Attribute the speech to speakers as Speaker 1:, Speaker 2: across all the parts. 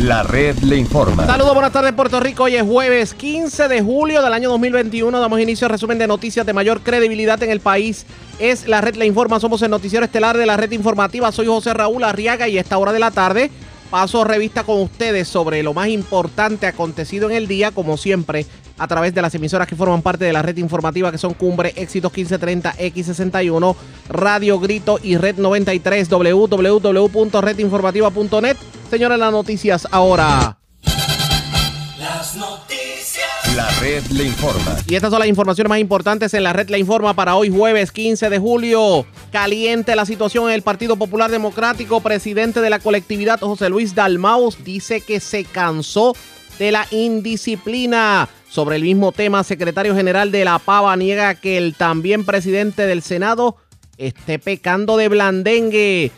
Speaker 1: La red le informa.
Speaker 2: Saludos, buenas tardes Puerto Rico. Hoy es jueves 15 de julio del año 2021. Damos inicio al resumen de noticias de mayor credibilidad en el país. Es la red le informa. Somos el noticiero estelar de la red informativa. Soy José Raúl Arriaga y a esta hora de la tarde paso revista con ustedes sobre lo más importante acontecido en el día, como siempre, a través de las emisoras que forman parte de la red informativa, que son Cumbre, Éxitos 1530, X61, Radio Grito y Red 93, www.redinformativa.net. Señores, las noticias ahora.
Speaker 1: Las noticias. La red le informa.
Speaker 2: Y estas son las informaciones más importantes en la red le informa para hoy jueves 15 de julio. Caliente la situación en el Partido Popular Democrático. Presidente de la colectividad José Luis Dalmaus dice que se cansó de la indisciplina. Sobre el mismo tema, secretario general de la Pava niega que el también presidente del Senado esté pecando de blandengue.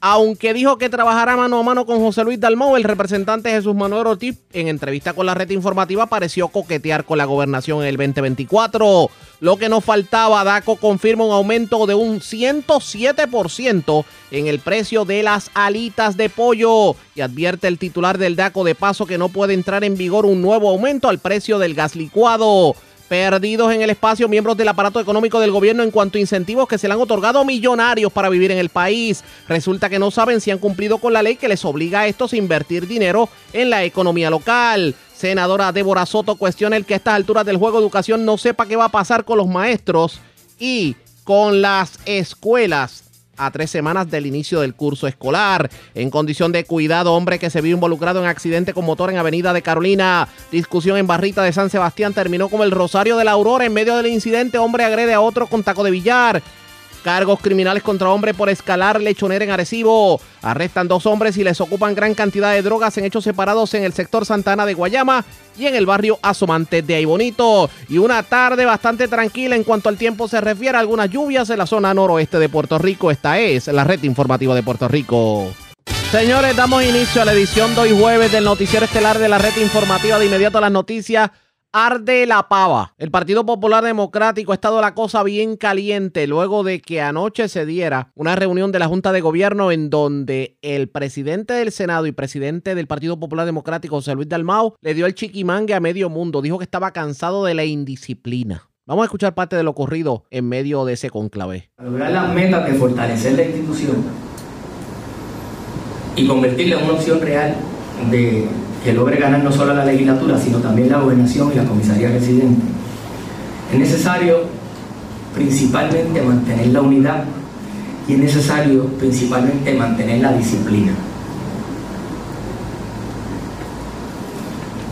Speaker 2: Aunque dijo que trabajará mano a mano con José Luis Dalmau, el representante Jesús Manuel Ortiz, en entrevista con la red informativa, pareció coquetear con la gobernación en el 2024. Lo que nos faltaba, DACO confirma un aumento de un 107% en el precio de las alitas de pollo y advierte el titular del DACO de paso que no puede entrar en vigor un nuevo aumento al precio del gas licuado perdidos en el espacio miembros del aparato económico del gobierno en cuanto a incentivos que se le han otorgado millonarios para vivir en el país. Resulta que no saben si han cumplido con la ley que les obliga a estos a invertir dinero en la economía local. Senadora Débora Soto cuestiona el que a estas alturas del juego educación no sepa qué va a pasar con los maestros y con las escuelas a tres semanas del inicio del curso escolar. En condición de cuidado, hombre que se vio involucrado en accidente con motor en Avenida de Carolina. Discusión en Barrita de San Sebastián terminó como el Rosario de la Aurora. En medio del incidente, hombre agrede a otro con taco de billar. Cargos criminales contra hombre por escalar lechonera en Arecibo. Arrestan dos hombres y les ocupan gran cantidad de drogas en hechos separados en el sector Santana de Guayama y en el barrio Asomante de Aybonito. Y una tarde bastante tranquila en cuanto al tiempo se refiere a algunas lluvias en la zona noroeste de Puerto Rico. Esta es la red informativa de Puerto Rico. Señores, damos inicio a la edición de jueves del noticiero estelar de la red informativa de inmediato a las noticias Arde la pava. El Partido Popular Democrático ha estado la cosa bien caliente luego de que anoche se diera una reunión de la Junta de Gobierno en donde el presidente del Senado y presidente del Partido Popular Democrático, José Luis Dalmau, le dio el chiquimangue a medio mundo. Dijo que estaba cansado de la indisciplina. Vamos a escuchar parte de lo ocurrido en medio de ese conclave.
Speaker 3: Lograr las metas de fortalecer la institución y convertirla en una opción real de que logre ganar no solo la legislatura, sino también la gobernación y la comisaría residente. Es necesario principalmente mantener la unidad y es necesario principalmente mantener la disciplina.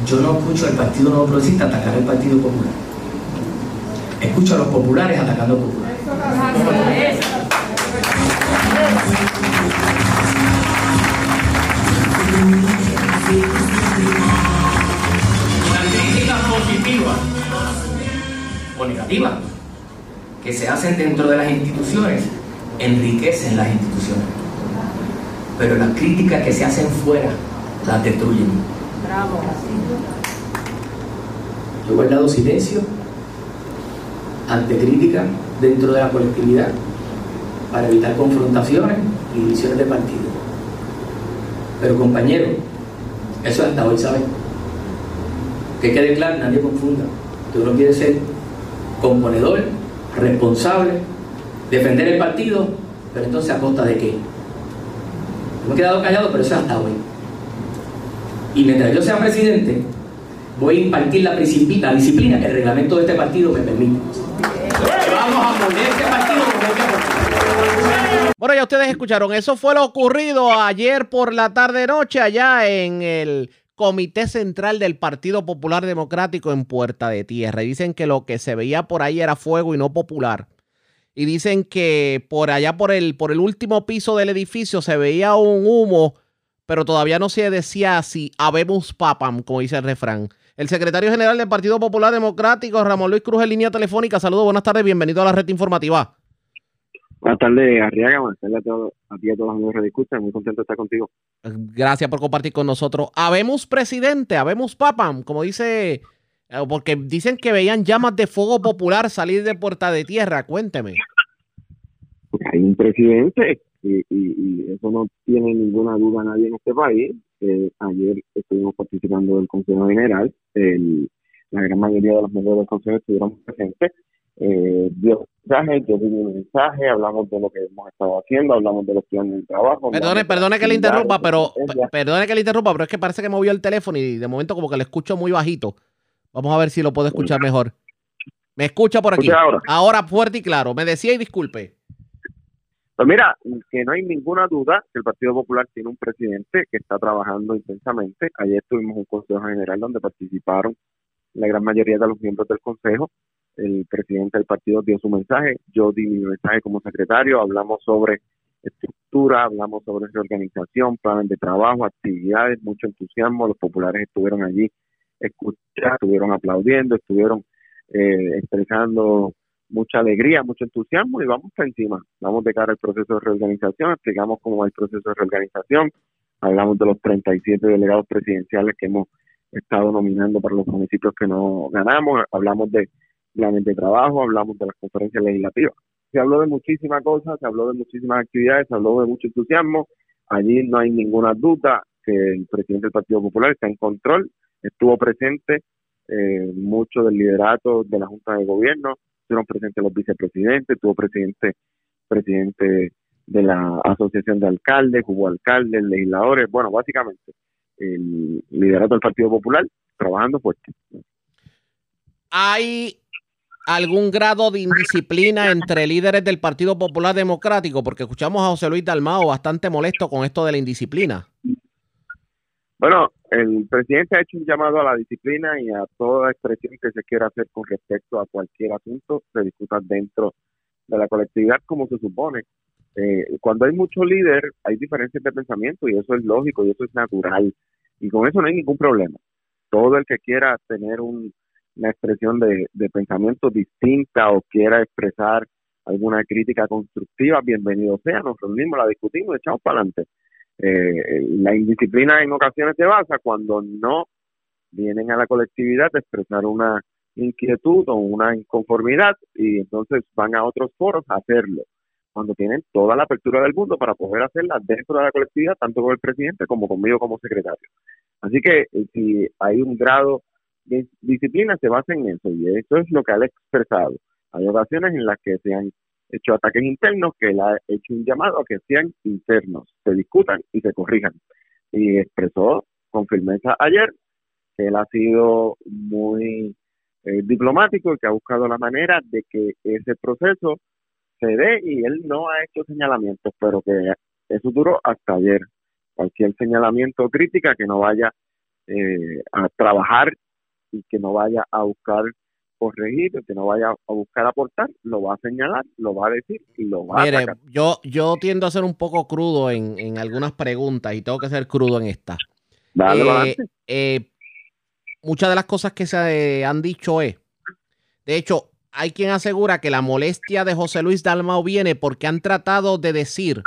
Speaker 3: Yo no escucho al Partido Nuevo Progresista atacar al Partido Popular. Escucho a los populares atacando al popular. Positivas o negativas que se hacen dentro de las instituciones enriquecen las instituciones. Pero las críticas que se hacen fuera las destruyen. Bravo. Yo he guardado silencio ante críticas dentro de la colectividad para evitar confrontaciones y divisiones de partido. Pero compañero, eso hasta hoy saben. Que quede claro, nadie confunda. Que uno quiere ser componedor, responsable, defender el partido, pero entonces a costa de qué? me he quedado callado, pero eso es hasta hoy. Y mientras yo sea presidente, voy a impartir la, disciplina que el reglamento de este partido me permite. Vamos a poner este partido
Speaker 2: Bueno, ya ustedes escucharon, eso fue lo ocurrido ayer por la tarde-noche allá en el Comité Central del Partido Popular Democrático en Puerta de Tierra. Dicen que lo que se veía por ahí era fuego y no popular. Y dicen que por allá por el, por el último piso del edificio se veía un humo, pero todavía no se decía si habemos papam, como dice el refrán. El secretario general del Partido Popular Democrático, Ramón Luis Cruz, en línea telefónica. Saludos, buenas tardes, bienvenido a la red informativa.
Speaker 4: Buenas tardes, Arriaga. Buenas tardes a, todos, a ti y a todos los amigos de Escucha. Muy contento de estar contigo.
Speaker 2: Gracias por compartir con nosotros. Habemos presidente, habemos papam, como dice, eh, porque dicen que veían llamas de fuego popular salir de Puerta de Tierra. Cuénteme.
Speaker 4: Hay un presidente y, y, eso no tiene ninguna duda nadie en este país. Eh, ayer estuvimos participando del Consejo General. El, la gran mayoría de los miembros del Consejo estuvieron presentes. Eh, dio mensaje, yo di un mensaje, hablamos de lo que hemos estado haciendo, hablamos de los planes de trabajo.
Speaker 2: Perdone, perdone que le interrumpa, pero perdone que le interrumpa, pero es que parece que movió el teléfono y de momento como que le escucho muy bajito. Vamos a ver si lo puedo escuchar mejor. Me escucha por aquí.
Speaker 4: Ahora?
Speaker 2: ahora fuerte y claro. Me decía y disculpe.
Speaker 4: Pues mira, que no hay ninguna duda que el Partido Popular tiene un presidente que está trabajando intensamente. Ayer tuvimos un Consejo General donde participaron la gran mayoría de los miembros del Consejo. El presidente del partido dio su mensaje, yo di mi mensaje como secretario, hablamos sobre estructura, hablamos sobre reorganización, planes de trabajo, actividades, mucho entusiasmo. Los populares estuvieron allí, escuchando, estuvieron aplaudiendo, estuvieron eh, expresando mucha alegría, mucho entusiasmo y vamos para encima. Vamos de cara al proceso de reorganización, explicamos cómo va el proceso de reorganización, hablamos de los 37 delegados presidenciales que hemos estado nominando para los municipios que no ganamos, hablamos de planes de trabajo, hablamos de las conferencias legislativas. Se habló de muchísimas cosas, se habló de muchísimas actividades, se habló de mucho entusiasmo. Allí no hay ninguna duda que el presidente del Partido Popular está en control, estuvo presente eh, mucho del liderato de la Junta de Gobierno, estuvieron presentes los vicepresidentes, tuvo presidente, presidente de la Asociación de Alcaldes, hubo alcaldes, legisladores, bueno, básicamente el liderato del Partido Popular trabajando fuerte.
Speaker 2: ¿Hay algún grado de indisciplina entre líderes del Partido Popular Democrático? Porque escuchamos a José Luis Dalmao bastante molesto con esto de la indisciplina.
Speaker 4: Bueno, el presidente ha hecho un llamado a la disciplina y a toda expresión que se quiera hacer con respecto a cualquier asunto se discuta dentro de la colectividad como se supone. Eh, cuando hay mucho líder, hay diferencias de pensamiento y eso es lógico y eso es natural. Y con eso no hay ningún problema. Todo el que quiera tener una expresión de, pensamiento distinta o quiera expresar alguna crítica constructiva, bienvenido sea, nos reunimos, la discutimos echamos para adelante. Eh, la indisciplina en ocasiones se basa cuando no vienen a la colectividad a expresar una inquietud o una inconformidad y entonces van a otros foros a hacerlo, cuando tienen toda la apertura del mundo para poder hacerla dentro de la colectividad, tanto con el presidente como conmigo como secretario. Así que eh, si hay un grado disciplina, se basa en eso y eso es lo que ha expresado. Hay ocasiones en las que se han hecho ataques internos que él ha hecho un llamado a que sean internos, se discutan y se corrijan. Y expresó con firmeza ayer que él ha sido muy eh, diplomático y que ha buscado la manera de que ese proceso se dé y él no ha hecho señalamientos, pero que eso duró hasta ayer. Cualquier señalamiento o crítica que no vaya eh, a trabajar y que no vaya a buscar corregir, que no vaya a buscar aportar, lo va a señalar, lo va a decir y lo va a sacar.
Speaker 2: Yo, yo tiendo a ser un poco crudo en, en algunas preguntas y tengo que ser crudo en esta.
Speaker 4: Dale, eh,
Speaker 2: eh, muchas de las cosas que se han dicho es, de hecho, hay quien asegura que la molestia de José Luis Dalmau viene porque han tratado de decir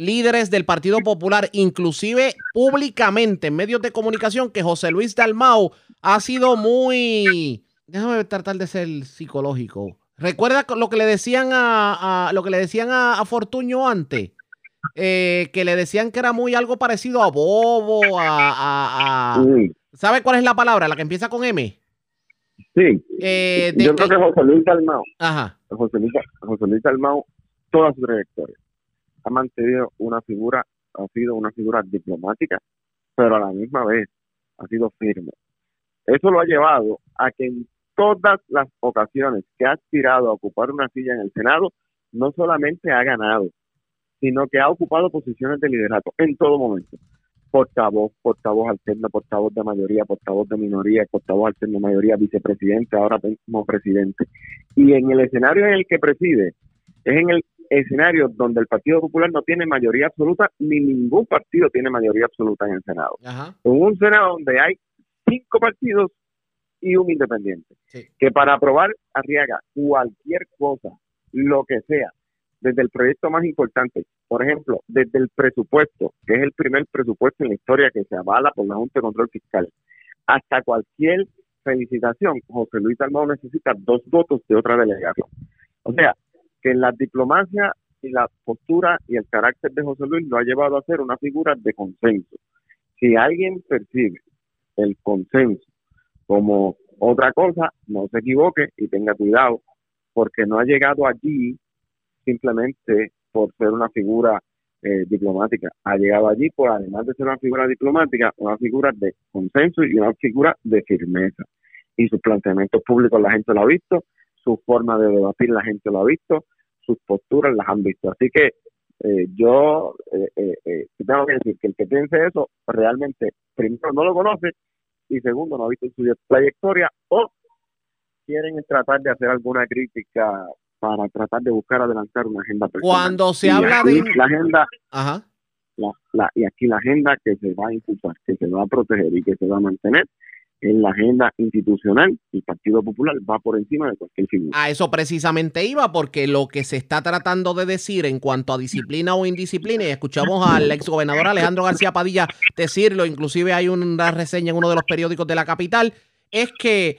Speaker 2: líderes del Partido Popular, inclusive públicamente en medios de comunicación, que José Luis Dalmau ha sido muy déjame tratar de ser psicológico. ¿Recuerda lo que le decían a, lo que le decían a, Fortuño antes? Eh, que le decían que era muy algo parecido a bobo, a, ¿sabe cuál es la palabra? La que empieza con M.
Speaker 4: Sí. Eh, Yo creo que José Luis Dalmau,
Speaker 2: Ajá.
Speaker 4: José Luis, José Luis Dalmau, toda su trayectoria, ha mantenido una figura, ha sido una figura diplomática, pero a la misma vez ha sido firme. Eso lo ha llevado a que en todas las ocasiones que ha aspirado a ocupar una silla en el Senado, no solamente ha ganado, sino que ha ocupado posiciones de liderato en todo momento. Portavoz, portavoz alterno, portavoz de mayoría, portavoz de minoría, portavoz alterno de mayoría, vicepresidente, ahora mismo presidente. Y en el escenario en el que preside, es en el escenario donde el Partido Popular no tiene mayoría absoluta, ni ningún partido tiene mayoría absoluta en el Senado. En un Senado donde hay cinco partidos y un independiente. Que para aprobar Arriaga cualquier cosa, lo que sea, desde el proyecto más importante, por ejemplo, desde el presupuesto, que es el primer presupuesto en la historia que se avala por la Junta de Control Fiscal, hasta cualquier felicitación, José Luis Almado necesita dos votos de otra delegación. O sea, que la diplomacia y la postura y el carácter de José Luis lo ha llevado a ser una figura de consenso. Si alguien percibe el consenso como otra cosa, no se equivoque y tenga cuidado, porque no ha llegado allí simplemente por ser una figura eh, diplomática. Ha llegado allí por, además de ser una figura diplomática, una figura de consenso y una figura de firmeza. Y sus planteamientos públicos la gente lo ha visto, su forma de debatir la gente lo ha visto, sus posturas las han visto. Así que eh, yo eh, eh, tengo que decir que el que piense eso realmente, primero, no lo conoce y segundo, no ha visto su trayectoria o quieren tratar de hacer alguna crítica para tratar de buscar adelantar una agenda
Speaker 2: personal. Cuando se habla de
Speaker 4: la agenda, Ajá. La, y aquí la agenda que se va a impulsar, que se va a proteger y que se va a mantener en la agenda institucional, el Partido Popular va por encima de cualquier figura.
Speaker 2: A eso precisamente iba, porque lo que se está tratando de decir en cuanto a disciplina o indisciplina, y escuchamos al exgobernador Alejandro García Padilla decirlo, inclusive hay una reseña en uno de los periódicos de la capital, es que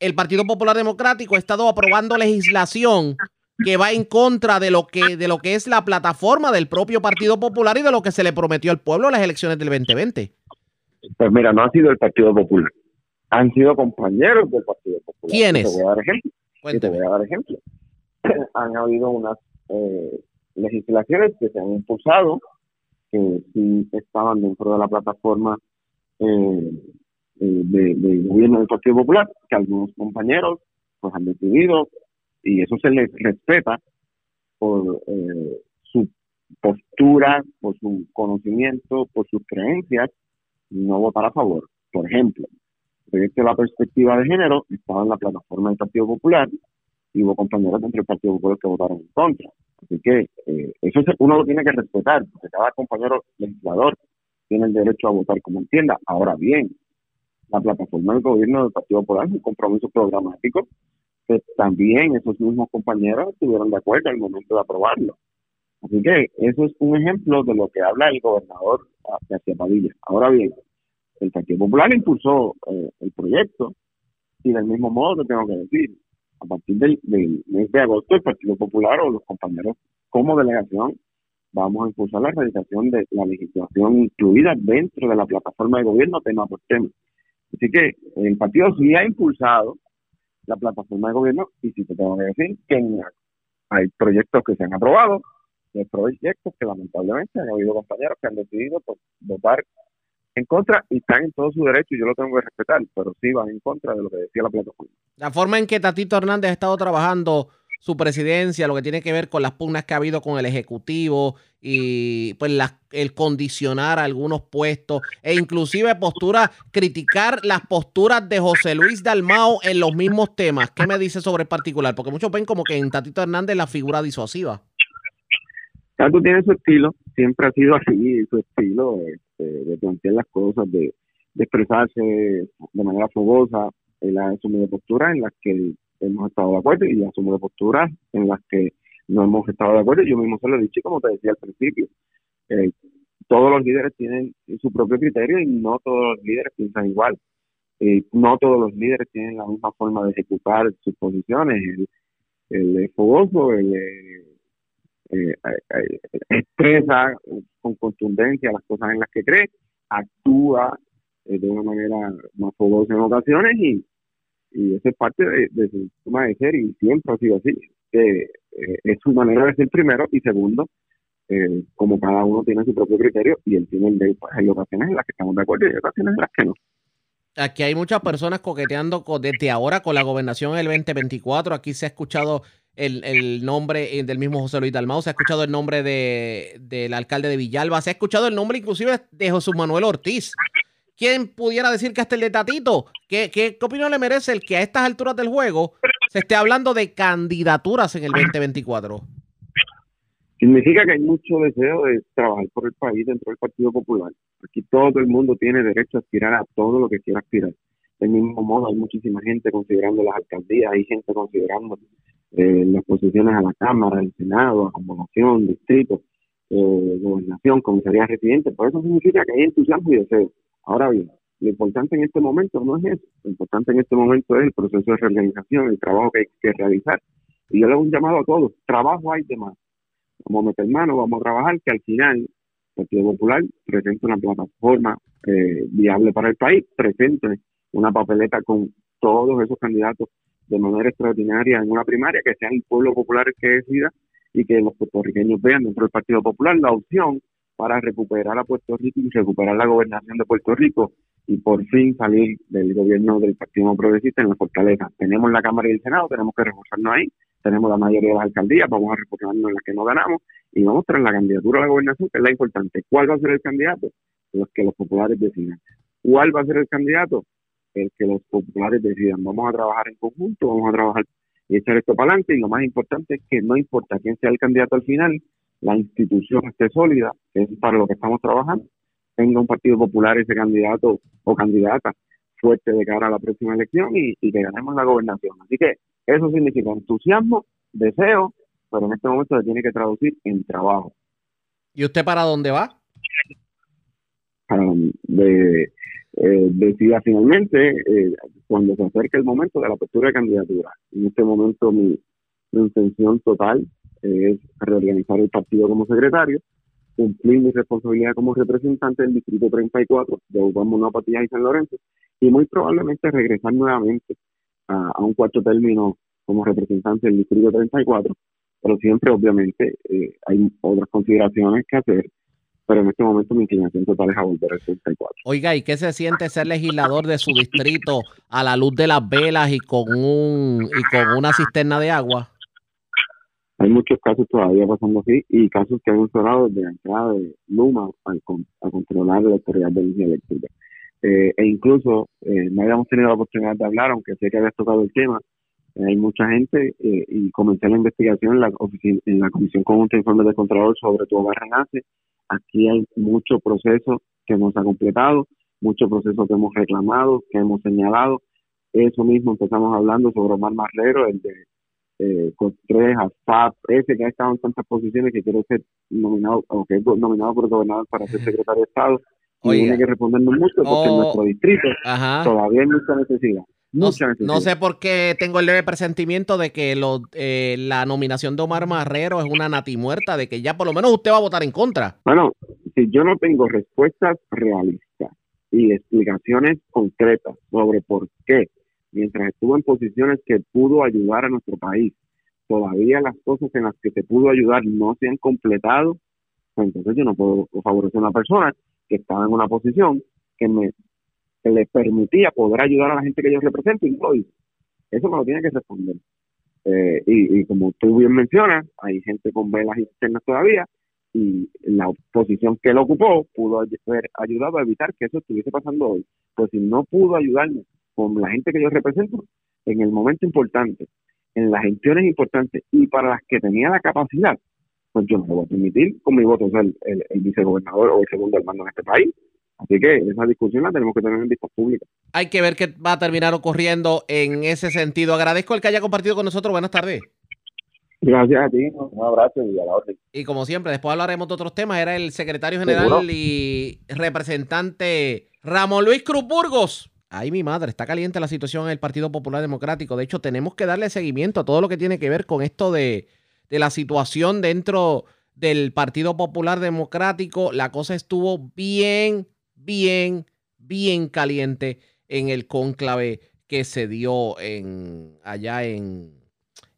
Speaker 2: el Partido Popular Democrático ha estado aprobando legislación que va en contra de lo que de lo que es la plataforma del propio Partido Popular y de lo que se le prometió al pueblo en las elecciones del 2020.
Speaker 4: Pues mira, no ha sido el Partido Popular han sido compañeros del Partido Popular.
Speaker 2: ¿Quiénes?
Speaker 4: Te voy a dar ejemplo. Te voy a dar ejemplo. han habido unas eh, legislaciones que se han impulsado que sí estaban dentro de la plataforma eh, eh, de, gobierno del Partido Popular, que algunos compañeros pues han decidido y eso se les respeta por su postura, por su conocimiento, por sus creencias, no votar a favor. Por ejemplo, la perspectiva de género estaba en la plataforma del Partido Popular y hubo compañeros dentro del Partido Popular que votaron en contra. Así que eh, eso uno lo tiene que respetar, porque cada compañero legislador tiene el derecho a votar como entienda. Ahora bien, la plataforma del gobierno del Partido Popular es un compromiso programático que también esos mismos compañeros estuvieron de acuerdo al momento de aprobarlo. Así que eso es un ejemplo de lo que habla el gobernador García Padilla. Ahora bien, el Partido Popular impulsó eh, el proyecto y del mismo modo te tengo que decir, a partir del, mes de agosto el Partido Popular o los compañeros como delegación vamos a impulsar la realización de la legislación incluida dentro de la plataforma de gobierno tema por tema. Así que el partido sí ha impulsado la plataforma de gobierno y sí te tengo que decir que hay proyectos que se han aprobado, hay proyectos que lamentablemente han habido compañeros que han decidido votar en contra y están en todo su derecho y yo lo tengo que respetar, pero sí van en contra de lo que decía la plataforma.
Speaker 2: La forma en que Tatito Hernández ha estado trabajando su presidencia, lo que tiene que ver con las pugnas que ha habido con el Ejecutivo y pues el condicionar algunos puestos e inclusive postura, criticar las posturas de José Luis Dalmao en los mismos temas. ¿Qué me dice sobre el particular? Porque muchos ven como que en Tatito Hernández la figura disuasiva.
Speaker 4: Tato tiene su estilo, siempre ha sido así, su estilo este, de plantear las cosas, de, expresarse de manera fogosa. Él ha asumido posturas en las que hemos estado de acuerdo y ha asumido posturas en las que no hemos estado de acuerdo. Yo mismo se lo he dicho, como te decía al principio, eh, todos los líderes tienen su propio criterio y no todos los líderes piensan igual. No todos los líderes tienen la misma forma de ejecutar sus posiciones. El, el fogoso, el, eh, expresa con contundencia las cosas en las que cree, actúa eh, de una manera más fogosa en ocasiones y, y eso es parte de, su forma de ser y siempre ha sido así. Eh, es su manera de ser primero y segundo, como cada uno tiene su propio criterio y él tiene el de pues, hay ocasiones en las que estamos de acuerdo y hay ocasiones en las que no.
Speaker 2: Aquí hay muchas personas coqueteando desde ahora con la gobernación del 2024. Aquí se ha escuchado el, nombre eh, del mismo José Luis Dalmau, se ha escuchado el nombre de, del alcalde de Villalba, se ha escuchado el nombre inclusive de José Manuel Ortiz. ¿Quién pudiera decir que hasta el de Tatito? ¿Qué, qué, opinión le merece el que a estas alturas del juego se esté hablando de candidaturas en el 2024?
Speaker 4: Significa que hay mucho deseo de trabajar por el país dentro del Partido Popular. Aquí todo el mundo tiene derecho a aspirar a todo lo que quiera aspirar. Del mismo modo, hay muchísima gente considerando las alcaldías, hay gente considerando eh, las posiciones a la Cámara, al Senado, acomodación, distrito, eh, gobernación, comisaría residente. Por eso significa que hay entusiasmo y deseo. Ahora bien, lo importante en este momento no es eso. Lo importante en este momento es el proceso de reorganización, el trabajo que hay que realizar. Y yo le hago un llamado a todos. Trabajo hay de más. Como meter mano, vamos a trabajar, que al final Partido Popular presente una plataforma eh, viable para el país, presente una papeleta con todos esos candidatos de manera extraordinaria en una primaria, que sea el pueblo popular el que decida y que los puertorriqueños vean dentro del Partido Popular la opción para recuperar a Puerto Rico y recuperar la gobernación de Puerto Rico y por fin salir del gobierno del Partido Progresista en la fortaleza. Tenemos la Cámara y el Senado, tenemos que reforzarnos ahí, tenemos la mayoría de las alcaldías, vamos a reforzarnos en las que no ganamos y vamos tras la candidatura a la gobernación, que es la importante. ¿Cuál va a ser el candidato? Los que los populares decidan. ¿Cuál va a ser el candidato? El que los populares decidan. Vamos a trabajar en conjunto, vamos a trabajar y echar esto para adelante y lo más importante es que no importa quién sea el candidato al final, la institución esté sólida, que es para lo que estamos trabajando, tenga un Partido Popular ese candidato o candidata fuerte de cara a la próxima elección y, que ganemos la gobernación. Así que eso significa entusiasmo, deseo, pero en este momento se tiene que traducir en trabajo.
Speaker 2: ¿Y usted para dónde va?
Speaker 4: Para de, eh, decida finalmente eh, cuando se acerque el momento de la apertura de candidatura. En este momento mi, intención total es reorganizar el partido como secretario, cumplir mi responsabilidad como representante del Distrito 34 de Obama, Patillas y San Lorenzo, y muy probablemente regresar nuevamente a, un cuarto término como representante del Distrito 34, pero siempre obviamente eh, hay otras consideraciones que hacer, pero en este momento mi inclinación total es a volver al 34.
Speaker 2: Oiga, ¿y qué se siente ser legislador de su distrito a la luz de las velas y con un y con una cisterna de agua?
Speaker 4: Hay muchos casos todavía pasando así y casos que han mencionado desde la entrada de Luma a, controlar la autoridad de energía eléctrica. Eh, e incluso eh, no habíamos tenido la oportunidad de hablar, aunque sé que habías tocado el tema, eh, hay mucha gente y comencé la investigación en la, en la Comisión Conjunta de Informes de Contralor sobre tu hogar renace. Aquí hay mucho proceso que nos ha completado, mucho proceso que hemos reclamado, que hemos señalado. Eso mismo empezamos hablando sobre Omar Marrero, el de eh, tres FAP, ese que ha estado en tantas posiciones que quiere ser nominado, o que es nominado por el gobernador para ser secretario de Estado, y tiene que respondernos mucho porque en nuestro distrito todavía hay mucha necesidad.
Speaker 2: No, no, sé por qué tengo el leve presentimiento de que lo, eh, la nominación de Omar Marrero es una natimuerta, de que ya por lo menos usted va a votar en contra.
Speaker 4: Bueno, si yo no tengo respuestas realistas y explicaciones concretas sobre por qué mientras estuvo en posiciones que pudo ayudar a nuestro país, todavía las cosas en las que se pudo ayudar no se han completado, pues entonces yo no puedo favorecer a una persona que estaba en una posición que me le permitía poder ayudar a la gente que yo represento y. Eso me lo tiene que responder. Eh, y, como tú bien mencionas, hay gente con velas internas todavía y la posición que él ocupó pudo haber ayudado a evitar que eso estuviese pasando hoy. Pues si no pudo ayudarme con la gente que yo represento en el momento importante, en las gestiones importantes y para las que tenía la capacidad, pues yo no lo voy a permitir con mi voto ser el, vicegobernador o el segundo hermano en este país. Así que esa discusión la tenemos que tener en vista pública.
Speaker 2: Hay que ver qué va a terminar ocurriendo en ese sentido. Agradezco el que haya compartido con nosotros. Buenas tardes.
Speaker 4: Gracias a ti, un abrazo y a la orden.
Speaker 2: Y como siempre, después hablaremos de otros temas. Era el secretario general y representante Ramón Luis Cruz Burgos. Ay, mi madre, está caliente la situación en el Partido Popular Democrático. De hecho, tenemos que darle seguimiento a todo lo que tiene que ver con esto de, la situación dentro del Partido Popular Democrático. La cosa estuvo bien, bien, bien caliente en el cónclave que se dio en, allá en,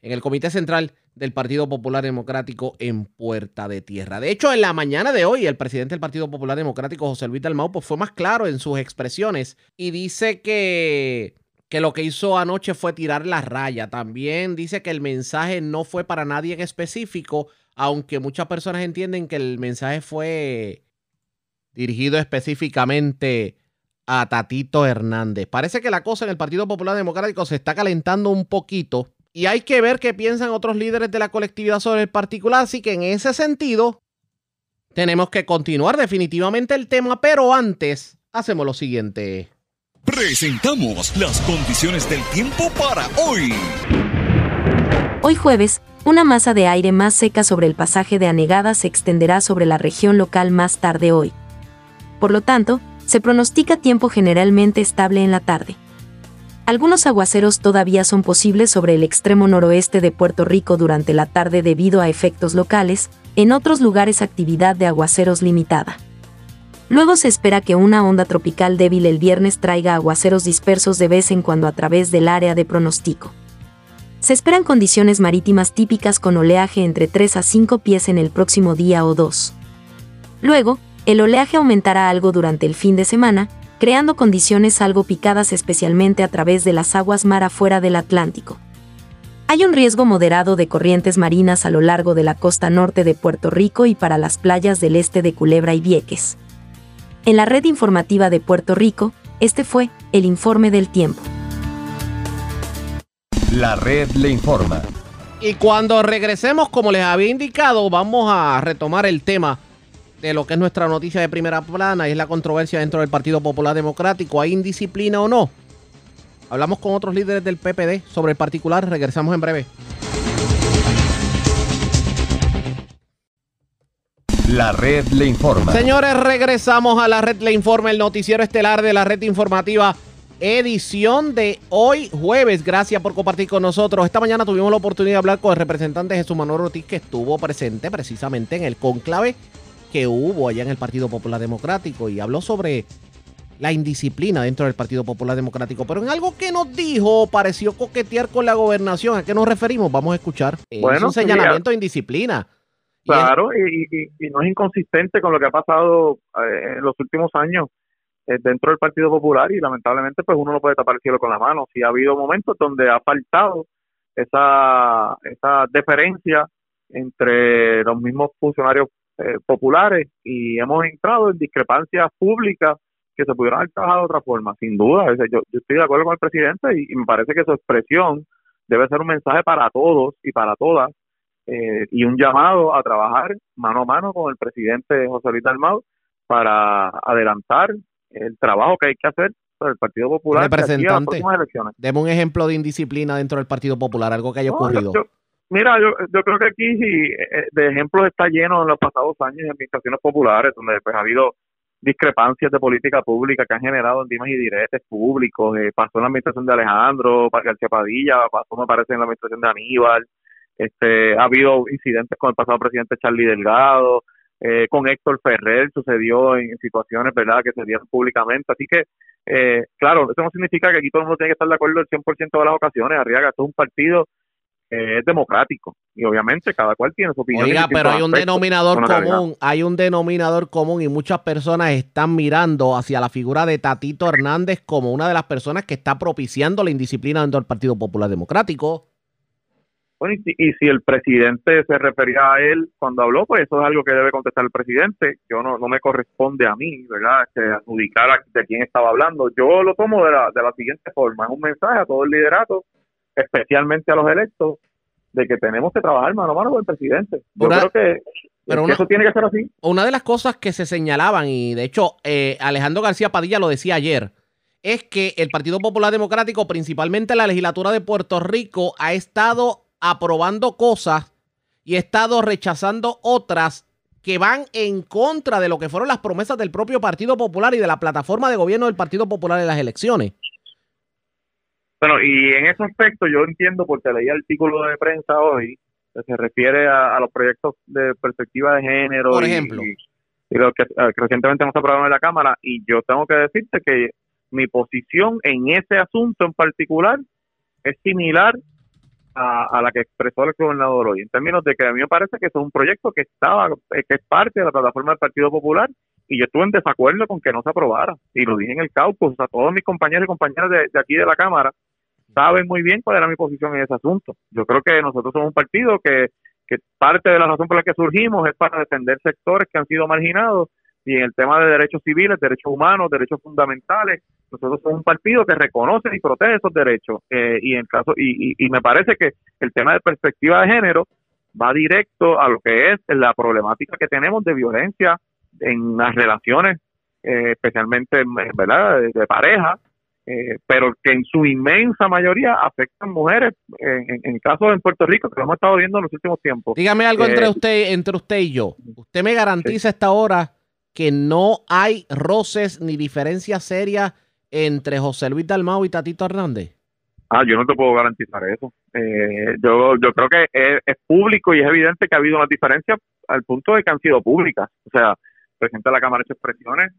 Speaker 2: en el Comité Central del Partido Popular Democrático en Puerta de Tierra. De hecho, en la mañana de hoy, el presidente del Partido Popular Democrático, José Luis Dalmau, pues fue más claro en sus expresiones y dice que, que lo que hizo anoche fue tirar la raya. También dice que el mensaje no fue para nadie en específico, aunque muchas personas entienden que el mensaje fue dirigido específicamente a Tatito Hernández. Parece que la cosa en el Partido Popular Democrático se está calentando un poquito y hay que ver qué piensan otros líderes de la colectividad sobre el particular. Así que en ese sentido, tenemos que continuar definitivamente el tema, pero antes hacemos lo siguiente.
Speaker 1: Presentamos las condiciones del tiempo para hoy.
Speaker 5: Hoy jueves, una masa de aire más seca sobre el pasaje de Anegada se extenderá sobre la región local más tarde hoy. Por lo tanto, se pronostica tiempo generalmente estable en la tarde. Algunos aguaceros todavía son posibles sobre el extremo noroeste de Puerto Rico durante la tarde debido a efectos locales, en otros lugares actividad de aguaceros limitada. Luego se espera que una onda tropical débil el viernes traiga aguaceros dispersos de vez en cuando a través del área de pronóstico. Se esperan condiciones marítimas típicas con oleaje entre 3 a 5 pies en el próximo día o dos. Luego, el oleaje aumentará algo durante el fin de semana, creando condiciones algo picadas especialmente a través de las aguas mar afuera del Atlántico. Hay un riesgo moderado de corrientes marinas a lo largo de la costa norte de Puerto Rico y para las playas del este de Culebra y Vieques. En la red informativa de Puerto Rico, este fue el informe del tiempo.
Speaker 6: La red le informa.
Speaker 2: Y cuando regresemos, como les había indicado, vamos a retomar el tema de lo que es nuestra noticia de primera plana, y es la controversia dentro del Partido Popular Democrático. ¿Hay indisciplina o no? Hablamos con otros líderes del PPD sobre el particular. Regresamos en breve.
Speaker 6: La red le informa.
Speaker 2: Señores, regresamos a la red le informa, el noticiero estelar de la red informativa, edición de hoy jueves. Gracias por compartir con nosotros. Esta mañana tuvimos la oportunidad de hablar con el representante Jesús Manuel Ortiz, que estuvo presente precisamente en el conclave que hubo allá en el Partido Popular Democrático y habló sobre la indisciplina dentro del Partido Popular Democrático. Pero en algo que nos dijo, pareció coquetear con la gobernación. ¿A qué nos referimos? Vamos a escuchar.
Speaker 7: Bueno,
Speaker 2: es un señalamiento de indisciplina.
Speaker 7: Claro, y, y, no es inconsistente con lo que ha pasado eh, en los últimos años eh, dentro del Partido Popular y lamentablemente pues uno no puede tapar el cielo con la mano. Si ha habido momentos donde ha faltado esa, esa deferencia entre los mismos funcionarios eh, populares y hemos entrado en discrepancias públicas que se pudieran haber trabajado de otra forma, sin duda. Yo, estoy de acuerdo con el presidente y, me parece que su expresión debe ser un mensaje para todos y para todas eh, y un llamado a trabajar mano a mano con el presidente José Luis Dalmau para adelantar el trabajo que hay que hacer para el Partido Popular
Speaker 2: representante deme un ejemplo de indisciplina dentro del Partido Popular algo que haya ocurrido
Speaker 7: mira yo, yo creo que aquí eh, de ejemplos está lleno en los pasados años de administraciones populares donde pues ha habido discrepancias de política pública que han generado dimas y diretes públicos. Eh, pasó en la administración de Alejandro García Padilla, pasó me parece en la administración de Aníbal. Este, ha habido incidentes con el pasado presidente Charlie Delgado, eh, con Héctor Ferrer sucedió en, situaciones, ¿verdad?, que se dieron públicamente. Así que, eh, claro, eso no significa que aquí todo el mundo tiene que estar de acuerdo el 100% de las ocasiones. Arriaga, esto es un partido es democrático y obviamente cada cual tiene su opinión.
Speaker 2: Oiga, pero hay un denominador común, hay un denominador común y muchas personas están mirando hacia la figura de Tatito Hernández como una de las personas que está propiciando la indisciplina dentro del Partido Popular Democrático.
Speaker 7: Bueno, y, si el presidente se refería a él cuando habló, pues eso es algo que debe contestar el presidente. Yo no, no me corresponde a mí, ¿verdad? Este, adjudicar de quién estaba hablando. Yo lo tomo de la, de la siguiente forma. Es un mensaje a todo el liderato especialmente a los electos, de que tenemos que trabajar mano a mano con el presidente. Yo creo que, eso tiene que ser así.
Speaker 2: Una de las cosas que se señalaban, y de hecho eh, Alejandro García Padilla lo decía ayer, es que el Partido Popular Democrático, principalmente la legislatura de Puerto Rico, ha estado aprobando cosas y ha estado rechazando otras que van en contra de lo que fueron las promesas del propio Partido Popular y de la plataforma de gobierno del Partido Popular en las elecciones.
Speaker 7: Bueno, y en ese aspecto yo entiendo, porque leí el artículo de prensa hoy, que se refiere a, los proyectos de perspectiva de género.
Speaker 2: Por ejemplo.
Speaker 7: Y, lo que, recientemente hemos aprobado en la Cámara, y yo tengo que decirte que mi posición en ese asunto en particular es similar a, la que expresó el gobernador hoy, en términos de que a mí me parece que es un proyecto que estaba, que es parte de la plataforma del Partido Popular, y yo estuve en desacuerdo con que no se aprobara, y lo dije en el caucus, a todos mis compañeros y compañeras de aquí de la Cámara, saben muy bien cuál era mi posición en ese asunto. Yo creo que nosotros somos un partido que, que parte de la razón por la que surgimos es para defender sectores que han sido marginados y en el tema de derechos civiles, derechos humanos, derechos fundamentales, nosotros somos un partido que reconoce y protege esos derechos. Eh, y en caso y, y, me parece que el tema de perspectiva de género va directo a lo que es la problemática que tenemos de violencia en las relaciones, eh, especialmente ¿verdad? de pareja, eh, pero que en su inmensa mayoría afectan mujeres, en, en casos en Puerto Rico, que lo hemos estado viendo en los últimos tiempos.
Speaker 2: Dígame algo entre eh, usted entre usted y yo. ¿Usted me garantiza esta hora que no hay roces ni diferencias serias entre José Luis Dalmau y Tatito Hernández?
Speaker 7: Ah, yo no te puedo garantizar eso. Eh, yo, yo creo que es, público y es evidente que ha habido una diferencia al punto de que han sido públicas. O sea, el presidente de la Cámara ha hecho expresiones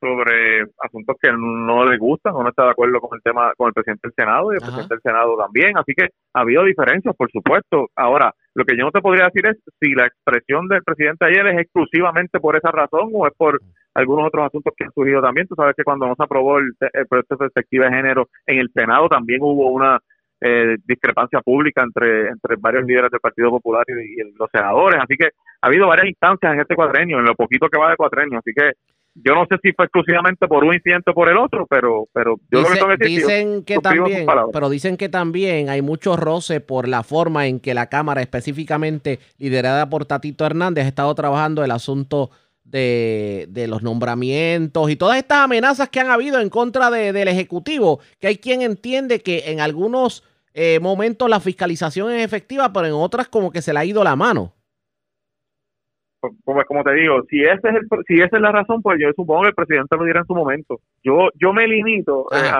Speaker 7: sobre asuntos que no le gustan o no está de acuerdo con el tema con el presidente del Senado y el presidente del Senado también. Así que ha habido diferencias, por supuesto. Ahora, lo que yo no te podría decir es si la expresión del presidente ayer es exclusivamente por esa razón o es por algunos otros asuntos que han surgido también. Tú sabes que cuando no se aprobó el, proyecto de perspectiva de género en el Senado también hubo una eh, discrepancia pública entre, entre varios líderes del Partido Popular y, y, los senadores. Así que ha habido varias instancias en este cuadrenio, en lo poquito que va de cuadrenio. Así que yo no sé si fue exclusivamente por un incidente o por el otro, pero, pero yo lo que tengo que decir
Speaker 2: dicen que también, pero dicen que también hay mucho roce por la forma en que la Cámara, específicamente liderada por Tatito Hernández, ha estado trabajando el asunto de, de los nombramientos y todas estas amenazas que han habido en contra de, del Ejecutivo, que hay quien entiende que en algunos eh, momentos la fiscalización es efectiva, pero en otras como que se le ha ido la mano
Speaker 7: como, como te digo, si ese es el, si esa es la razón, pues yo supongo que el presidente lo dirá en su momento. Yo yo me limito eh,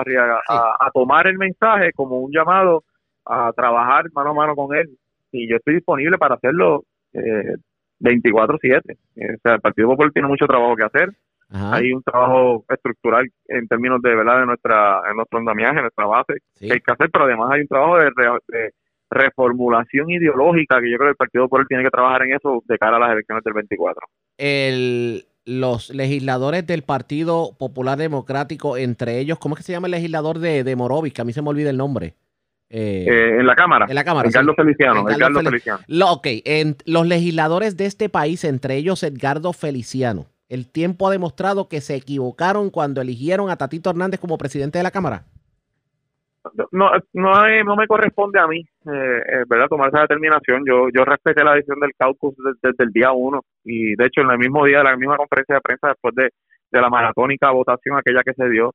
Speaker 7: a, tomar el mensaje como un llamado a trabajar mano a mano con él y yo estoy disponible para hacerlo eh, 24/7. Eh, o sea, el Partido Popular tiene mucho trabajo que hacer. Hay un trabajo estructural en términos de verdad de nuestra en nuestro andamiaje, nuestra base que hay que hacer, pero además hay un trabajo de, de reformulación ideológica que yo creo que el Partido Popular tiene que trabajar en eso de cara a las elecciones del 24.
Speaker 2: El, los legisladores del Partido Popular Democrático, entre ellos, ¿cómo es que se llama el legislador de, de Morovis? Que a mí se me olvida el nombre.
Speaker 7: Eh, eh, en la Cámara.
Speaker 2: En la Cámara.
Speaker 7: Edgardo Feliciano. Edgardo
Speaker 2: Feliciano. Lo, ok, en, los legisladores de este país, entre ellos Edgardo Feliciano, el tiempo ha demostrado que se equivocaron cuando eligieron a Tatito Hernández como presidente de la Cámara
Speaker 7: no, no, no me corresponde a mí, eh, eh, ¿verdad? Tomar esa determinación. Yo, yo respeté la decisión del caucus desde, el día uno y de hecho en el mismo día de la misma conferencia de prensa después de, la maratónica votación aquella que se dio,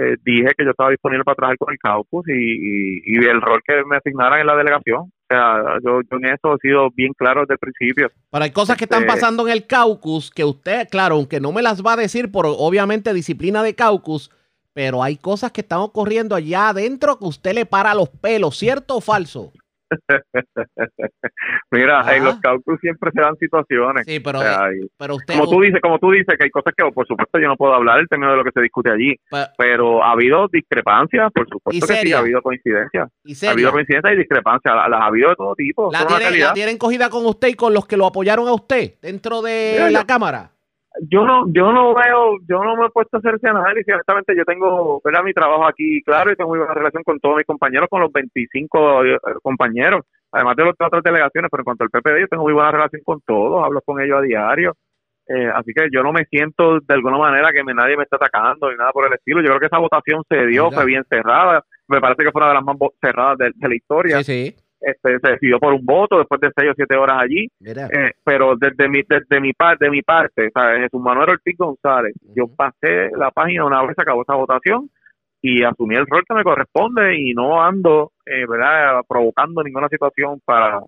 Speaker 7: eh, dije que yo estaba disponible para trabajar con el caucus y, y, el rol que me asignaran en la delegación. O sea, yo, yo en eso he sido bien claro desde el principio.
Speaker 2: Pero hay cosas que están este pasando en el caucus que usted, claro, aunque no me las va a decir por obviamente disciplina de caucus, pero hay cosas que están ocurriendo allá adentro que usted le para los pelos, ¿cierto o falso?
Speaker 7: Mira, en los caucus siempre se dan situaciones.
Speaker 2: Sí, pero, pero usted,
Speaker 7: como tú dices, como tú dices que hay cosas que por supuesto yo no puedo hablar el término de lo que se discute allí, pero, ha habido discrepancias, por supuesto que sí, ha habido coincidencias. Ha habido coincidencias y discrepancias, las, ha habido de todo tipo.
Speaker 2: La, tienen, tienen cogida con usted y con los que lo apoyaron a usted dentro de la Cámara
Speaker 7: yo no yo no veo yo no me he puesto a hacer ese análisis honestamente yo tengo ¿verdad? mi trabajo aquí claro y tengo muy buena relación con todos mis compañeros con los 25 eh, compañeros además de las otras delegaciones pero en cuanto al PPD yo tengo muy buena relación con todos hablo con ellos a diario eh, así que yo no me siento de alguna manera que me, nadie me está atacando ni nada por el estilo yo creo que esa votación se dio fue bien cerrada me parece que fue una de las más cerradas de, de la historia.
Speaker 2: Sí, sí
Speaker 7: este, se decidió por un voto después de seis o siete horas allí. Eh, pero desde mi, desde mi, par, de mi parte, ¿sabes? Jesús Manuel Ortiz González, yo pasé la página una vez acabó esa votación y asumí el rol que me corresponde y no ando, eh, ¿verdad?, provocando ninguna situación para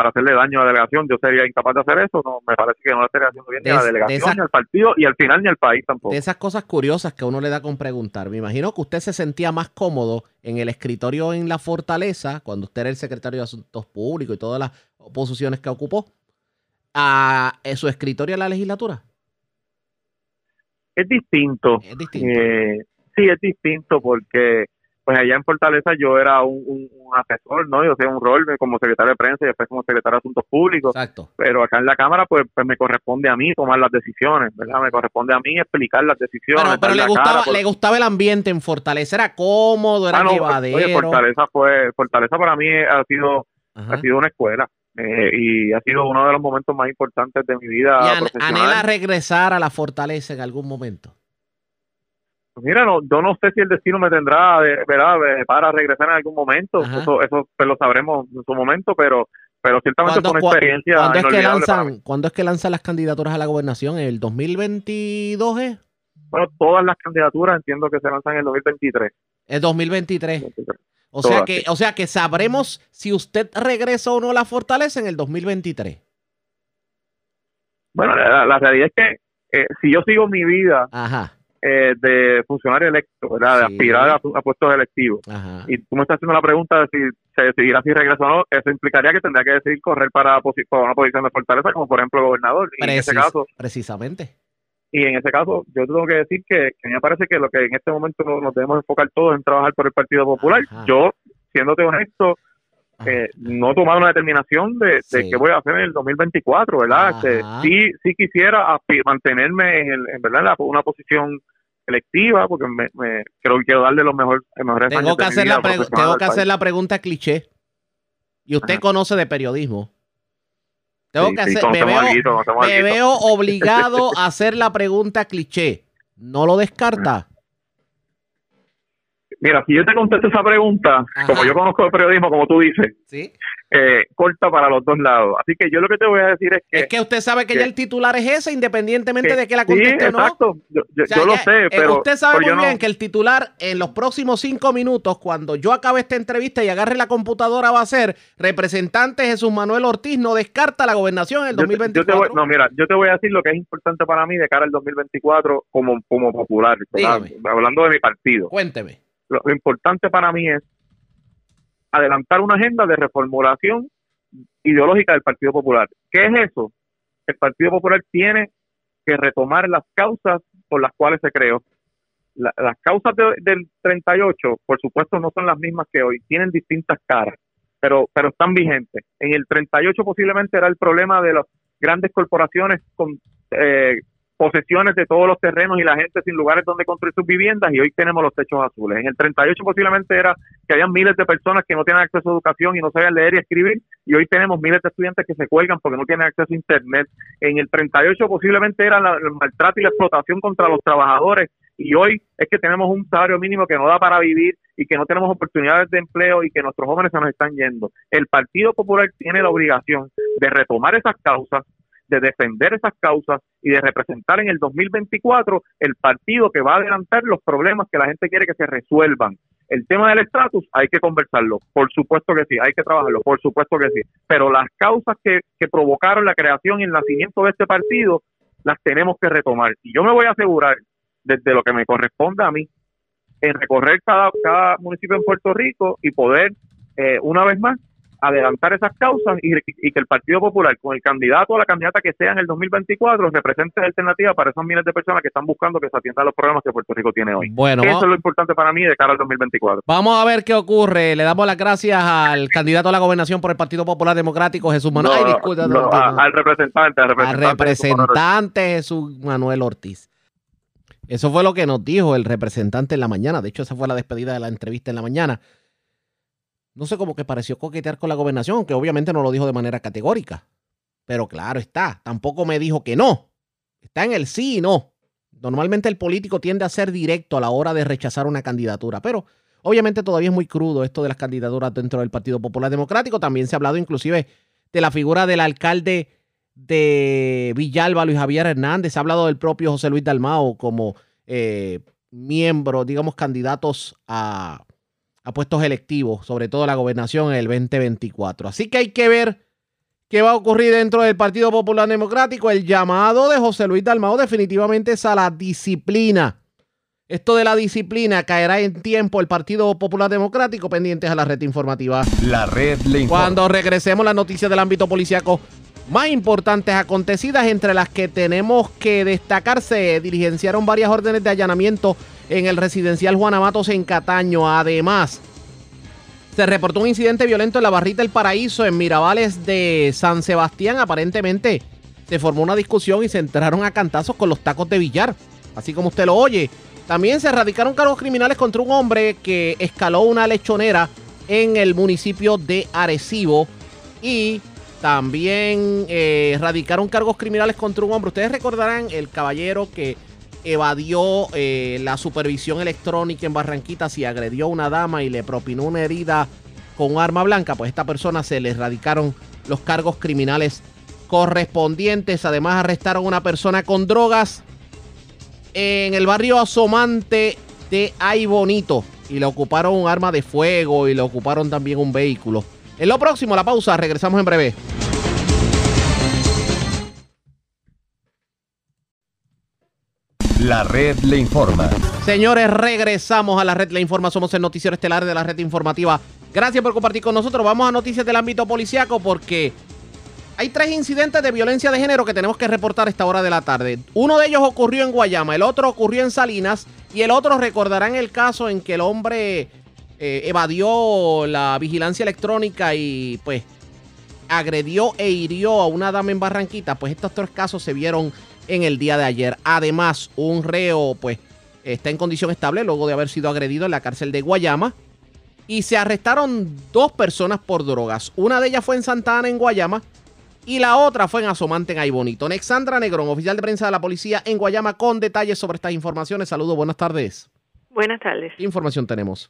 Speaker 7: para hacerle daño a la delegación, yo sería incapaz de hacer eso, no me parece que no le estaría haciendo bien ni a la delegación, ni al partido y al final ni al país tampoco.
Speaker 2: De esas cosas curiosas que uno le da con preguntar, me imagino que usted se sentía más cómodo en el escritorio en la fortaleza, cuando usted era el secretario de Asuntos Públicos y todas las posiciones que ocupó, a su escritorio en la legislatura.
Speaker 7: Es distinto.
Speaker 2: Es distinto.
Speaker 7: Eh, sí, es distinto porque pues allá en Fortaleza yo era un, asesor, ¿no? Yo tenía un rol como secretario de prensa y después como secretario de Asuntos Públicos.
Speaker 2: Exacto.
Speaker 7: Pero acá en la Cámara, pues, pues me corresponde a mí tomar las decisiones, ¿verdad? Me corresponde a mí explicar las decisiones.
Speaker 2: Pero, le, gustaba, le gustaba el ambiente en Fortaleza, era cómodo, era ah, llevadero.
Speaker 7: Oye, Fortaleza fue, Fortaleza para mí ha sido, ha sido una escuela. Eh, y ha sido uno de los momentos más importantes de mi vida.
Speaker 2: ¿Y anhela regresar a la Fortaleza en algún momento?
Speaker 7: Pues mira, no, yo no sé si el destino me tendrá ¿verdad? para regresar en algún momento. Eso, eso pues, lo sabremos en su momento, pero pero ciertamente fue una experiencia.
Speaker 2: ¿cuándo es, que lanzan, ¿Cuándo es que lanzan las candidaturas a la gobernación? ¿En el 2022? Eh?
Speaker 7: Bueno, todas las candidaturas entiendo que se lanzan en el 2023.
Speaker 2: El 2023. O sea, que, o sea que sabremos si usted regresa o no a la fortaleza en el 2023.
Speaker 7: Bueno, la, realidad es que eh, si yo sigo mi vida
Speaker 2: Ajá
Speaker 7: eh, de funcionario electo, ¿verdad? De
Speaker 2: Sí.
Speaker 7: aspirar a, a puestos electivos.
Speaker 2: Ajá.
Speaker 7: Y tú me estás haciendo la pregunta de si se decidirá si regresa o no, eso implicaría que tendría que decidir correr para, para una posición de fortaleza, como por ejemplo gobernador. Y en ese caso,
Speaker 2: precisamente.
Speaker 7: y en ese caso, yo tengo que decir que, que me parece que lo que en este momento nos debemos enfocar todos en trabajar por el Partido Popular.
Speaker 2: Ajá.
Speaker 7: Yo, siéndote honesto. Eh, no he tomado una determinación de, de
Speaker 2: Sí.
Speaker 7: qué voy a hacer en el 2024, ¿verdad? Este, sí, sí quisiera mantenerme en, el, en verdad en la- una posición electiva, porque me, me- creo que quiero darle los mejores, mejores
Speaker 2: Tengo que hacer la, tengo que hacer la pregunta cliché. Y usted
Speaker 7: Ajá.
Speaker 2: conoce de periodismo. Tengo
Speaker 7: Sí,
Speaker 2: que
Speaker 7: sí,
Speaker 2: hacer, me
Speaker 7: alguito,
Speaker 2: veo obligado a hacer la pregunta cliché. ¿No lo descarta?
Speaker 7: Mira, si yo te contesto esa pregunta,
Speaker 2: Ajá.
Speaker 7: como yo conozco el periodismo, como tú dices,
Speaker 2: Sí.
Speaker 7: eh, corta para los dos lados. Así que yo lo que te voy a decir es que...
Speaker 2: Es que usted sabe que
Speaker 7: que-
Speaker 2: ya el titular es ese, independientemente
Speaker 7: que-
Speaker 2: de que la
Speaker 7: sí,
Speaker 2: conteste o no.
Speaker 7: exacto. Yo, yo-
Speaker 2: O sea,
Speaker 7: yo lo sé,
Speaker 2: eh,
Speaker 7: pero...
Speaker 2: usted sabe
Speaker 7: pero
Speaker 2: muy
Speaker 7: no-
Speaker 2: bien que el titular en los próximos cinco minutos, cuando yo acabe esta entrevista y agarre la computadora, va a ser representante Jesús Manuel Ortiz no descarta la gobernación en el
Speaker 7: yo te- yo te
Speaker 2: 2024.
Speaker 7: voy- no, mira, yo te voy a decir lo que es importante para mí de cara al 2024 como, como popular, hablando de mi partido.
Speaker 2: Cuénteme.
Speaker 7: Lo, importante para mí es adelantar una agenda de reformulación ideológica del Partido Popular. ¿Qué es eso? El Partido Popular tiene que retomar las causas por las cuales se creó. La- las causas de- del 38, por supuesto, no son las mismas que hoy, tienen distintas caras, pero, pero están vigentes. En el 38 posiblemente era el problema de las grandes corporaciones con eh, posesiones de todos los terrenos y la gente sin lugares donde construir sus viviendas y hoy tenemos los techos azules. En el 38 posiblemente era que habían miles de personas que no tienen acceso a educación y no sabían leer y escribir y hoy tenemos miles de estudiantes que se cuelgan porque no tienen acceso a internet. En el 38 posiblemente era la- el maltrato y la explotación contra los trabajadores y hoy es que tenemos un salario mínimo que no da para vivir y que no tenemos oportunidades de empleo y que nuestros jóvenes se nos están yendo. El Partido Popular tiene la obligación de retomar esas causas, de defender esas causas y de representar en el 2024 el partido que va a adelantar los problemas que la gente quiere que se resuelvan. El tema del estatus hay que conversarlo, por supuesto que sí, hay que trabajarlo, por supuesto que sí, pero las causas que, que provocaron la creación y el nacimiento de este partido las tenemos que retomar. Y yo me voy a asegurar, desde lo que me corresponde a mí, en recorrer cada, cada municipio en Puerto Rico y poder, eh, una vez más, adelantar esas causas y, y que el Partido Popular, con el candidato o la candidata que sea en el 2024, represente alternativa para esas miles de personas que están buscando que se atiendan los problemas que Puerto Rico tiene hoy.
Speaker 2: Bueno,
Speaker 7: Eso es lo importante para mí de cara al 2024.
Speaker 2: vamos a ver qué ocurre. Le damos las gracias al candidato a la gobernación por el Partido Popular Democrático, Jesús Manuel. Ay,
Speaker 7: No,
Speaker 2: disculpa,
Speaker 7: no,
Speaker 2: no,
Speaker 7: a-
Speaker 2: no.
Speaker 7: al representante, al
Speaker 2: al
Speaker 7: representante.
Speaker 2: representante Jesús Manuel Ortiz. Eso fue lo que nos dijo el representante en la mañana. De hecho, esa fue la despedida de la entrevista en la mañana. No sé cómo que pareció coquetear con la gobernación, que obviamente no lo dijo de manera categórica. Pero claro está, tampoco me dijo que no. Está en el sí y no. Normalmente el político tiende a ser directo a la hora de rechazar una candidatura, pero obviamente todavía es muy crudo esto de las candidaturas dentro del Partido Popular Democrático. También se ha hablado inclusive de la figura del alcalde de Villalba, Luis Javier Hernández. Se ha hablado del propio José Luis Dalmao como eh, miembro, digamos, candidatos a, a puestos electivos, sobre todo la gobernación en el 2024. Así que hay que ver qué va a ocurrir dentro del Partido Popular Democrático. El llamado de José Luis Dalmao definitivamente es a la disciplina. Esto de la disciplina caerá en tiempo el Partido Popular Democrático pendientes a la red informativa.
Speaker 6: La red le informa.
Speaker 2: Cuando regresemos las noticias del ámbito policiaco más importantes acontecidas, entre las que tenemos que destacar, se diligenciaron varias órdenes de allanamiento en el residencial Juana Matos en Cataño. Además, se reportó un incidente violento en la barrita El Paraíso en Mirabales de San Sebastián. Aparentemente se formó una discusión y se entraron a cantazos con los tacos de billar, así como usted lo oye. También se erradicaron cargos criminales contra un hombre que escaló una lechonera en el municipio de Arecibo y también eh, erradicaron cargos criminales contra un hombre. Ustedes recordarán el caballero que evadió eh, la supervisión electrónica en Barranquitas y agredió a una dama y le propinó una herida con un arma blanca. Pues a esta persona se le erradicaron los cargos criminales correspondientes. Además arrestaron a una persona con drogas en el barrio Asomante de Ay Bonito y le ocuparon un arma de fuego y le ocuparon también un vehículo. En lo próximo, la pausa, regresamos en breve.
Speaker 6: La red le informa.
Speaker 2: Señores, regresamos a la red le informa. Somos el noticiero estelar de la red informativa. Gracias por compartir con nosotros. Vamos a noticias del ámbito policiaco porque hay tres incidentes de violencia de género que tenemos que reportar a esta hora de la tarde. Uno de ellos ocurrió en Guayama, el otro ocurrió en Salinas y el otro recordarán el caso en que el hombre eh, evadió la vigilancia electrónica y pues agredió e hirió a una dama en Barranquita. Pues estos tres casos se vieron en el día de ayer. Además, un reo pues está en condición estable luego de haber sido agredido en la cárcel de Guayama. Y se arrestaron dos personas por drogas. Una de ellas fue en Santa Ana, en Guayama, y la otra fue en Asomante, en Aybonito. Alexandra Negrón, oficial de prensa de la policía en Guayama, con detalles sobre estas informaciones. Saludos, buenas tardes.
Speaker 8: Buenas tardes.
Speaker 2: ¿Qué información tenemos?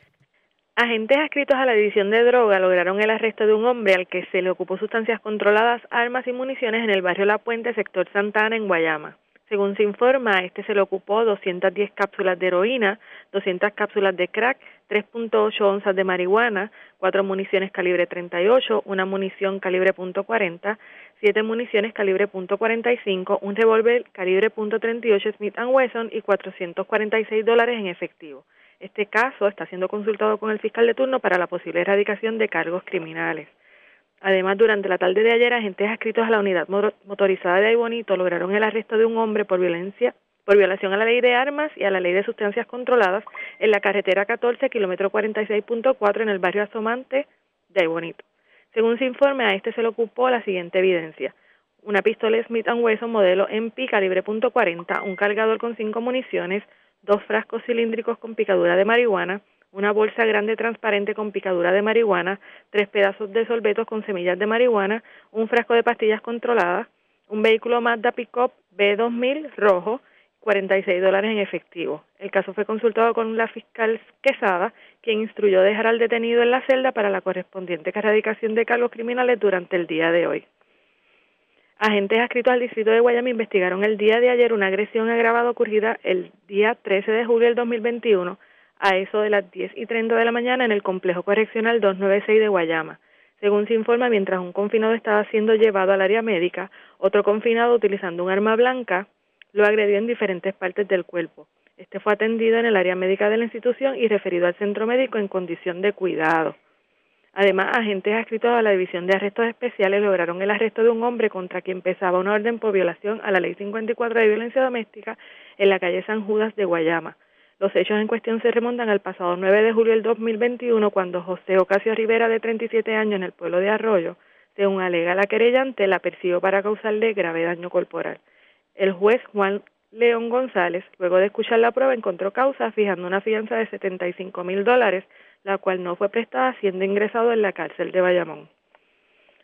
Speaker 8: Agentes adscritos a la División de Droga lograron el arresto de un hombre al que se le ocupó sustancias controladas, armas y municiones en el barrio La Puente, sector Santana, en Guayama. Según se informa, este se le ocupó 210 cápsulas de heroína, 200 cápsulas de crack, 3.8 onzas de marihuana, cuatro municiones calibre 38, una munición calibre .40, siete municiones calibre .45, un revólver calibre .38 Smith Wesson y 446 dólares en efectivo. Este caso está siendo consultado con el fiscal de turno para la posible erradicación de cargos criminales. Además, durante la tarde de ayer, agentes adscritos a la unidad motorizada de Aybonito lograron el arresto de un hombre por violencia por violación a la ley de armas y a la ley de sustancias controladas en la carretera 14, kilómetro 46.4 en el barrio Asomante de Aybonito. Según se informe, a este se le ocupó la siguiente evidencia. Una pistola Smith Wesson modelo MP calibre .40, un cargador con cinco municiones, dos frascos cilíndricos con picadura de marihuana, una bolsa grande transparente con picadura de marihuana, tres pedazos de sorbetos con semillas de marihuana, un frasco de pastillas controladas, un vehículo Mazda Pickup B2000 rojo, 46 dólares en efectivo. El caso fue consultado con la fiscal Quesada, quien instruyó dejar al detenido en la celda para la correspondiente erradicación de cargos criminales durante el día de hoy. Agentes adscritos al distrito de Guayama investigaron el día de ayer una agresión agravada ocurrida el día 13 de julio del 2021 a eso de las 10 y 30 de la mañana en el complejo correccional 296 de Guayama. Según se informa, mientras un confinado estaba siendo llevado al área médica, otro confinado utilizando un arma blanca lo agredió en diferentes partes del cuerpo. Este fue atendido en el área médica de la institución y referido al centro médico en condición de cuidado. Además, agentes adscritos a la División de Arrestos Especiales lograron el arresto de un hombre contra quien pesaba una orden por violación a la Ley 54 de Violencia Doméstica en la calle San Judas de Guayama. Los hechos en cuestión se remontan al pasado 9 de julio del 2021, cuando José Ocasio Rivera, de 37 años, en el pueblo de Arroyo, según alega la querellante, la persiguió para causarle grave daño corporal. El juez Juan León González, luego de escuchar la prueba, encontró causa fijando una fianza de 75 mil dólares, la cual no fue prestada siendo ingresado en la cárcel de Bayamón.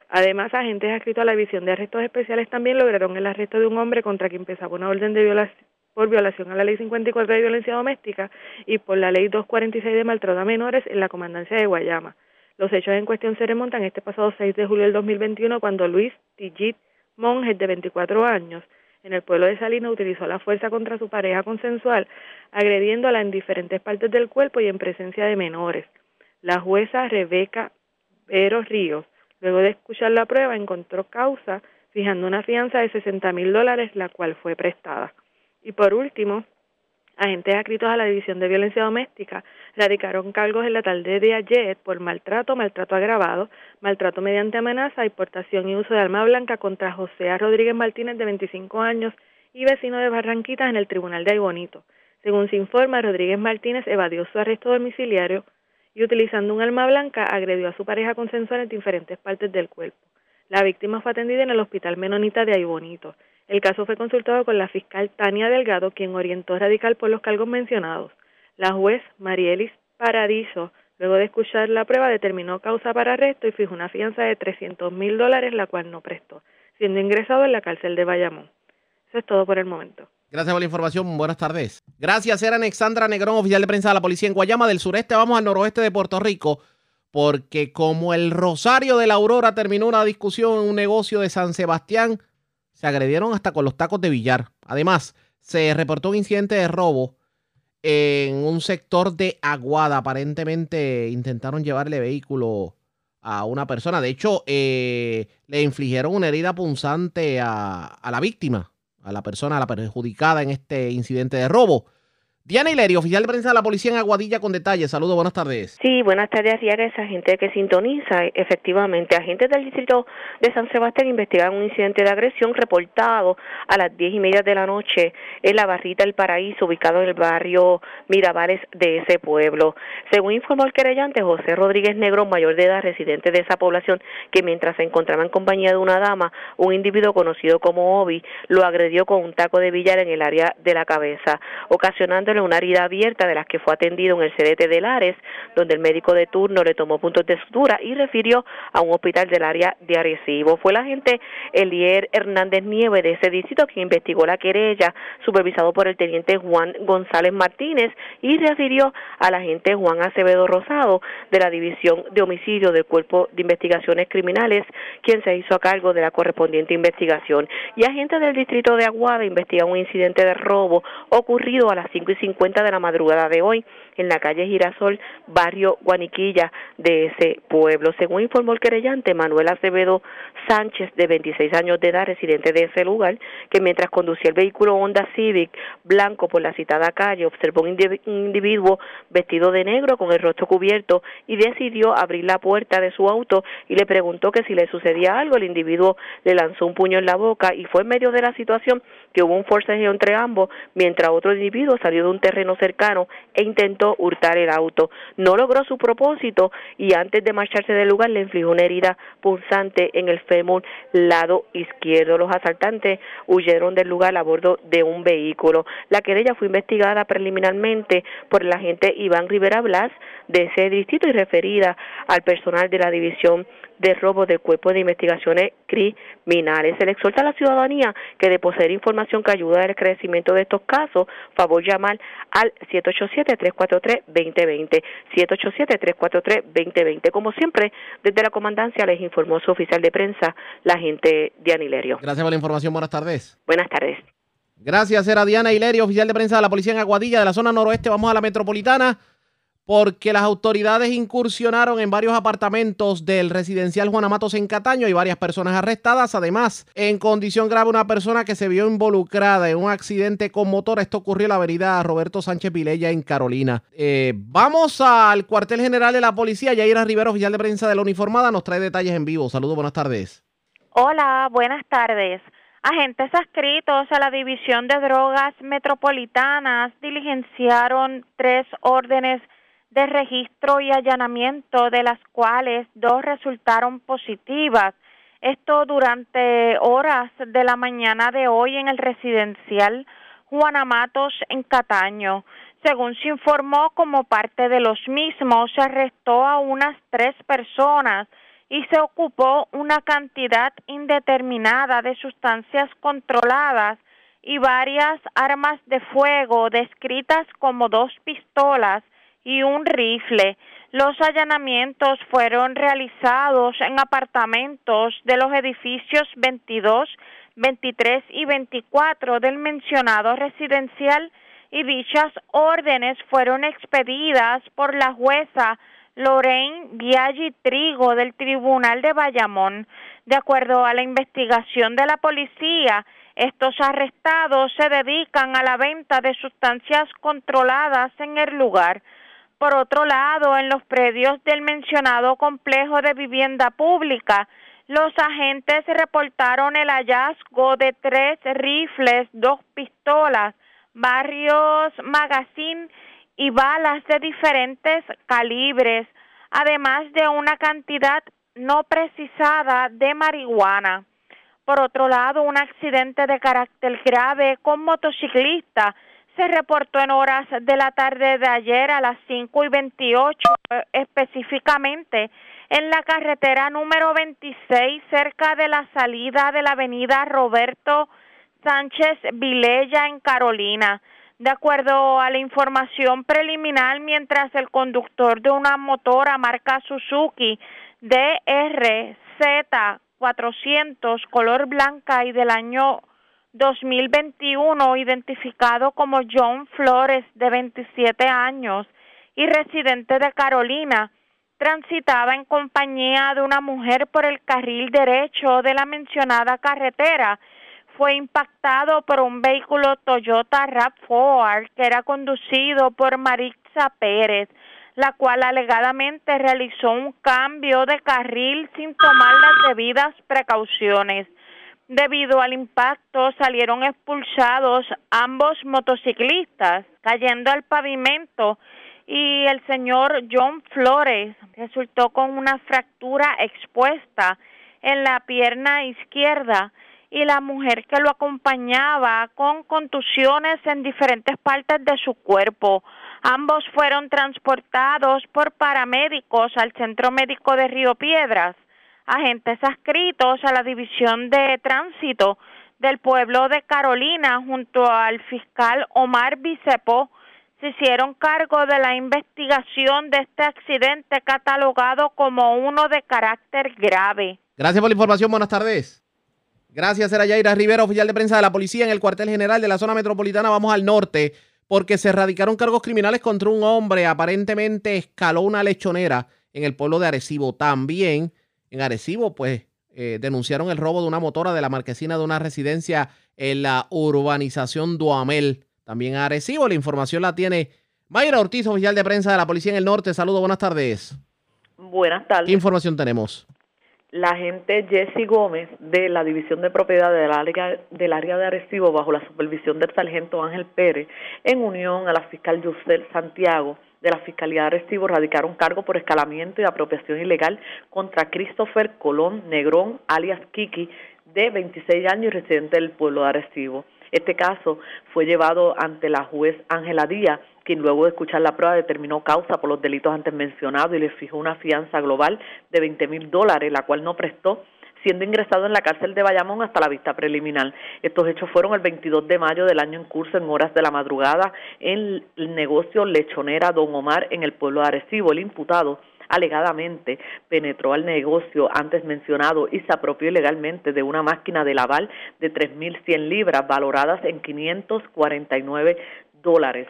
Speaker 8: Además, agentes adscritos a la División de Arrestos Especiales también lograron el arresto de un hombre contra quien pesaba una orden de violación por violación a la Ley 54 de Violencia Doméstica y por la Ley 246 de Maltrato a Menores en la Comandancia de Guayama. Los hechos en cuestión se remontan este pasado 6 de julio del 2021 cuando Luis Tijit Monjes, de 24 años, en el pueblo de Salinas utilizó la fuerza contra su pareja consensual, agrediéndola en diferentes partes del cuerpo y en presencia de menores. La jueza Rebeca Vero Ríos, luego de escuchar la prueba, encontró causa fijando una fianza de 60 mil dólares, la cual fue prestada. Y por último, agentes adscritos a la División de Violencia Doméstica radicaron cargos en la tarde de ayer por maltrato, maltrato agravado, maltrato mediante amenaza y portación y uso de arma blanca contra José Rodríguez Martínez, de 25 años y vecino de Barranquitas, en el Tribunal de Aybonito. Según se informa, Rodríguez Martínez evadió su arresto domiciliario y utilizando un arma blanca agredió a su pareja consensual en diferentes partes del cuerpo. La víctima fue atendida en el Hospital Menonita de Aybonito. El caso fue consultado con la fiscal Tania Delgado, quien orientó radical por los cargos mencionados. La juez Marielis Paradiso, luego de escuchar la prueba, determinó causa para arresto y fijó una fianza de 300 mil dólares, la cual no prestó, siendo ingresado en la cárcel de Bayamón. Eso es todo por el momento.
Speaker 2: Gracias por la información. Buenas tardes. Gracias, era Alexandra Negrón, oficial de prensa de la policía en Guayama del sureste. Vamos al noroeste de Puerto Rico, porque como el Rosario de la Aurora terminó una discusión en un negocio de San Sebastián, se agredieron hasta con los tacos de billar. Además, se reportó un incidente de robo en un sector de Aguada. Aparentemente intentaron llevarle vehículo a una persona. De hecho, eh, le infligieron una herida punzante a, la víctima, a la persona, a la perjudicada en este incidente de robo. Diana Hilerio, oficial de prensa de la policía en Aguadilla con detalles. Saludos, buenas tardes.
Speaker 9: Sí, buenas tardes, esa gente que sintoniza. Efectivamente, agentes del distrito de San Sebastián investigan un incidente de agresión reportado a las diez y media de la noche en la barrita El Paraíso, ubicado en el barrio Mirabales de ese pueblo. Según informó el querellante José Rodríguez Negro, mayor de edad, residente de esa población, que mientras se encontraba en compañía de una dama, un individuo conocido como Obi, lo agredió con un taco de billar en el área de la cabeza, ocasionando una herida abierta de las que fue atendido en el CDT de Lares, donde el médico de turno le tomó puntos de sutura y refirió a un hospital del área de Arecibo. Fue el agente Elier Hernández Nieve de ese distrito quien investigó la querella, supervisado por el teniente Juan González Martínez, y refirió al agente Juan Acevedo Rosado de la División de Homicidio del Cuerpo de Investigaciones Criminales, quien se hizo a cargo de la correspondiente investigación. Y agentes del distrito de Aguada investigan un incidente de robo ocurrido a las 5 y cuenta de la madrugada de hoy en la calle Girasol, barrio Guaniquilla de ese pueblo. Según informó el querellante Manuel Acevedo Sánchez, de 26 años de edad, residente de ese lugar, que mientras conducía el vehículo Honda Civic blanco por la citada calle, observó un individuo vestido de negro con el rostro cubierto y decidió abrir la puerta de su auto y le preguntó que si le sucedía algo. El individuo le lanzó un puño en la boca y fue en medio de la situación que hubo un forcejeo entre ambos, mientras otro individuo salió de un terreno cercano e intentó hurtar el auto. No logró su propósito y antes de marcharse del lugar le infligió una herida punzante en el fémur lado izquierdo. Los asaltantes huyeron del lugar a bordo de un vehículo. La querella fue investigada preliminarmente por el agente Iván Rivera Blas de ese distrito y referida al personal de la división de robo del Cuerpo de Investigaciones Criminales. Se le exhorta a la ciudadanía que de poseer información que ayude al crecimiento de estos casos, favor llamar al 787-343-2020. 787-343-2020. Como siempre, desde la comandancia les informó su oficial de prensa, la agente Diana Hilerio.
Speaker 2: Gracias por la información. Buenas tardes.
Speaker 9: Buenas tardes.
Speaker 2: Gracias, era Diana Hilerio, oficial de prensa de la Policía en Aguadilla de la zona noroeste. Vamos a la metropolitana porque las autoridades incursionaron en varios apartamentos del residencial Juan Amatos en Cataño y varias personas arrestadas. Además, en condición grave, una persona que se vio involucrada en un accidente con motor. Esto ocurrió en la avenida Roberto Sánchez Vilella en Carolina. Eh, vamos al cuartel general de la policía. Yaira Rivero, oficial de prensa de la uniformada, nos trae detalles en vivo. Saludos, buenas tardes.
Speaker 10: Hola, buenas tardes. Agentes adscritos a la División de Drogas Metropolitanas diligenciaron tres órdenes de registro y allanamiento, de las cuales dos resultaron positivas. Esto durante horas de la mañana de hoy en el residencial Juana Matos en Cataño. Según se informó, como parte de los mismos, se arrestó a unas tres personas y se ocupó una cantidad indeterminada de sustancias controladas y varias armas de fuego descritas como dos pistolas y un rifle. Los allanamientos fueron realizados en apartamentos de los edificios 22, 23 y 24 del mencionado residencial y dichas órdenes fueron expedidas por la jueza Lorraine Biaggi Trigo del Tribunal de Bayamón. De acuerdo a la investigación de la policía, estos arrestados se dedican a la venta de sustancias controladas en el lugar. Por otro lado, en los predios del mencionado complejo de vivienda pública, los agentes reportaron el hallazgo de tres rifles, dos pistolas, varios magazines y balas de diferentes calibres, además de una cantidad no precisada de marihuana. Por otro lado, un accidente de carácter grave con motociclista se reportó en horas de la tarde de ayer a las 5 y 28 eh, específicamente en la carretera número 26 cerca de la salida de la avenida Roberto Sánchez Vilella en Carolina. De acuerdo a la información preliminar, mientras el conductor de una motora marca Suzuki DRZ 400 color blanca y del año 2021 identificado como John Flores de 27 años y residente de Carolina, transitaba en compañía de una mujer por el carril derecho de la mencionada carretera. fue impactado por un vehículo Toyota RAV4 que era conducido por Maritza Pérez, la cual alegadamente realizó un cambio de carril sin tomar las debidas precauciones. Debido al impacto salieron expulsados ambos motociclistas, cayendo al pavimento y el señor John Flores resultó con una fractura expuesta en la pierna izquierda y la mujer que lo acompañaba con contusiones en diferentes partes de su cuerpo. Ambos fueron transportados por paramédicos al Centro Médico de Río Piedras agentes adscritos a la División de Tránsito del pueblo de Carolina junto al fiscal Omar Bicepo se hicieron cargo de la investigación de este accidente catalogado como uno de carácter grave.
Speaker 2: Gracias por la información, buenas tardes. Gracias, era Yaira Rivera, oficial de prensa de la policía en el cuartel general de la zona metropolitana. Vamos al norte porque se erradicaron cargos criminales contra un hombre. Aparentemente escaló una lechonera en el pueblo de Arecibo. También en Arecibo, pues eh, denunciaron el robo de una motora de la marquesina de una residencia en la urbanización Duamel. También en Arecibo, la información la tiene Mayra Ortiz, oficial de prensa de la Policía en el Norte. Saludos, buenas tardes.
Speaker 11: Buenas tardes.
Speaker 2: ¿Qué información tenemos?
Speaker 11: La agente Jesse Gómez de la División de Propiedad del área, del área de Arecibo, bajo la supervisión del sargento Ángel Pérez, en unión a la fiscal Yusel Santiago, de la Fiscalía de Arecibo radicaron cargo por escalamiento y apropiación ilegal contra Christopher Colón Negrón, alias Kiki, de 26 años y residente del pueblo de Arecibo. Este caso fue llevado ante la juez Ángela Díaz, quien luego de escuchar la prueba determinó causa por los delitos antes mencionados y le fijó una fianza global de 20 mil dólares, la cual no prestó siendo ingresado en la cárcel de Bayamón hasta la vista preliminar. Estos hechos fueron el 22 de mayo del año en curso en horas de la madrugada en el negocio Lechonera Don Omar en el pueblo de Arecibo. El imputado alegadamente penetró al negocio antes mencionado y se apropió ilegalmente de una máquina de lavar de 3.100 libras valoradas en 549 dólares.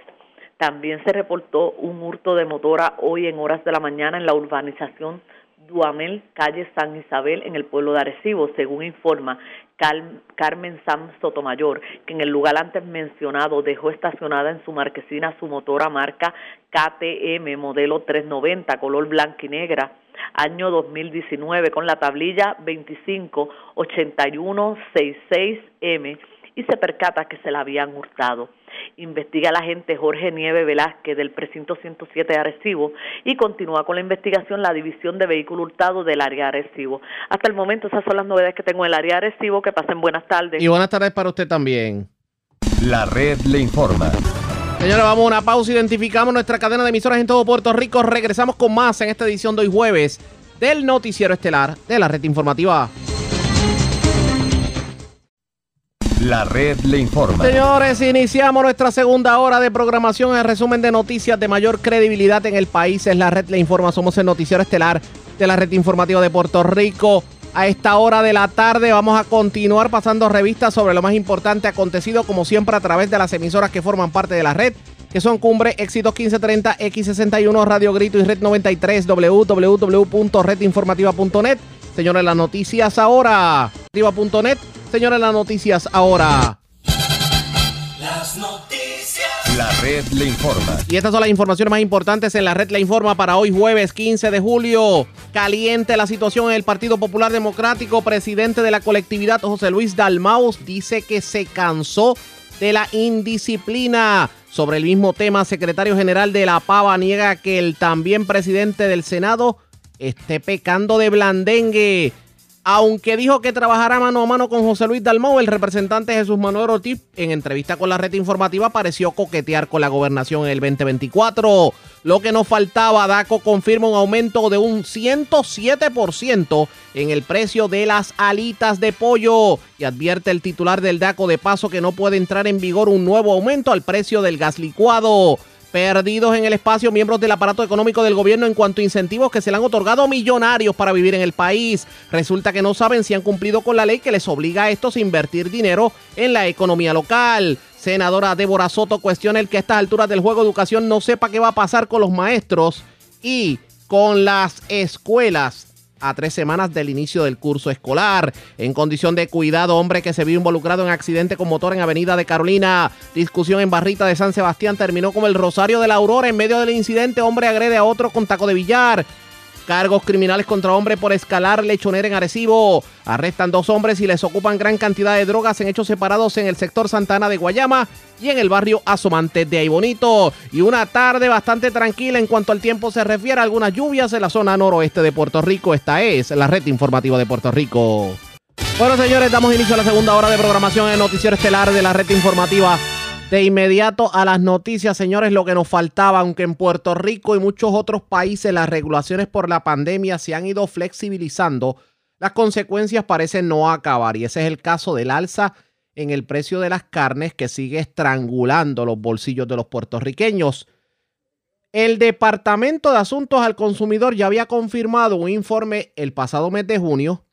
Speaker 11: También se reportó un hurto de motora hoy en horas de la mañana en la urbanización Duamel, calle San Isabel, en el pueblo de Arecibo, según informa Carmen Sam Sotomayor, que en el lugar antes mencionado dejó estacionada en su marquesina su motora marca KTM modelo 390, color blanca y negra, año 2019, con la tablilla 258166M y se percata que se la habían hurtado. Investiga la agente Jorge Nieve Velázquez del precinto 107 de Arecibo y continúa con la investigación la división de vehículo hurtado del área de Arecibo. Hasta el momento esas son las novedades que tengo en el área de Arecibo. Que pasen buenas tardes.
Speaker 2: Y buenas tardes para usted también.
Speaker 6: La red le informa.
Speaker 2: Señora, vamos a una pausa. Identificamos nuestra cadena de emisoras en todo Puerto Rico. Regresamos con más en esta edición de hoy jueves del Noticiero Estelar de la Red Informativa.
Speaker 6: La red le informa.
Speaker 2: Señores, iniciamos nuestra segunda hora de programación. El resumen de noticias de mayor credibilidad en el país es la red le informa. Somos el noticiero estelar de la red informativa de Puerto Rico. A esta hora de la tarde vamos a continuar pasando revistas sobre lo más importante acontecido, como siempre, a través de las emisoras que forman parte de la red, que son Cumbre, Éxitos 1530, X61, Radio Grito y Red 93, www.redinformativa.net. Señores, las noticias ahora. Activa.net. Señores, las noticias ahora.
Speaker 6: Las noticias. La red le informa.
Speaker 2: Y estas son las informaciones más importantes en la red le informa para hoy jueves 15 de julio. Caliente la situación en el Partido Popular Democrático. Presidente de la colectividad José Luis Dalmaus dice que se cansó de la indisciplina. Sobre el mismo tema, secretario general de la Pava niega que el también presidente del Senado esté pecando de blandengue. Aunque dijo que trabajará mano a mano con José Luis Dalmau, el representante Jesús Manuel Ortiz, en entrevista con la red informativa, pareció coquetear con la gobernación en el 2024. Lo que nos faltaba, DACO confirma un aumento de un 107% en el precio de las alitas de pollo y advierte el titular del DACO de paso que no puede entrar en vigor un nuevo aumento al precio del gas licuado perdidos en el espacio miembros del aparato económico del gobierno en cuanto a incentivos que se le han otorgado millonarios para vivir en el país. Resulta que no saben si han cumplido con la ley que les obliga a estos a invertir dinero en la economía local. Senadora Débora Soto cuestiona el que a estas alturas del juego educación no sepa qué va a pasar con los maestros y con las escuelas a tres semanas del inicio del curso escolar. En condición de cuidado, hombre que se vio involucrado en accidente con motor en Avenida de Carolina. Discusión en Barrita de San Sebastián terminó con el Rosario de la Aurora. En medio del incidente, hombre agrede a otro con taco de billar. Cargos criminales contra hombre por escalar lechonera en Arecibo. Arrestan dos hombres y les ocupan gran cantidad de drogas en hechos separados en el sector Santana de Guayama y en el barrio Asomante de Aybonito. Y una tarde bastante tranquila en cuanto al tiempo se refiere. Algunas lluvias en la zona noroeste de Puerto Rico. Esta es la red informativa de Puerto Rico. Bueno, señores, damos inicio a la segunda hora de programación en Noticiero Estelar de la red informativa de inmediato a las noticias, señores, lo que nos faltaba, aunque en Puerto Rico y muchos otros países las regulaciones por la pandemia se han ido flexibilizando, las consecuencias parecen no acabar y ese es el caso del alza en el precio de las carnes que sigue estrangulando los bolsillos de los puertorriqueños. El Departamento de Asuntos al Consumidor ya había confirmado un informe el pasado mes de junio,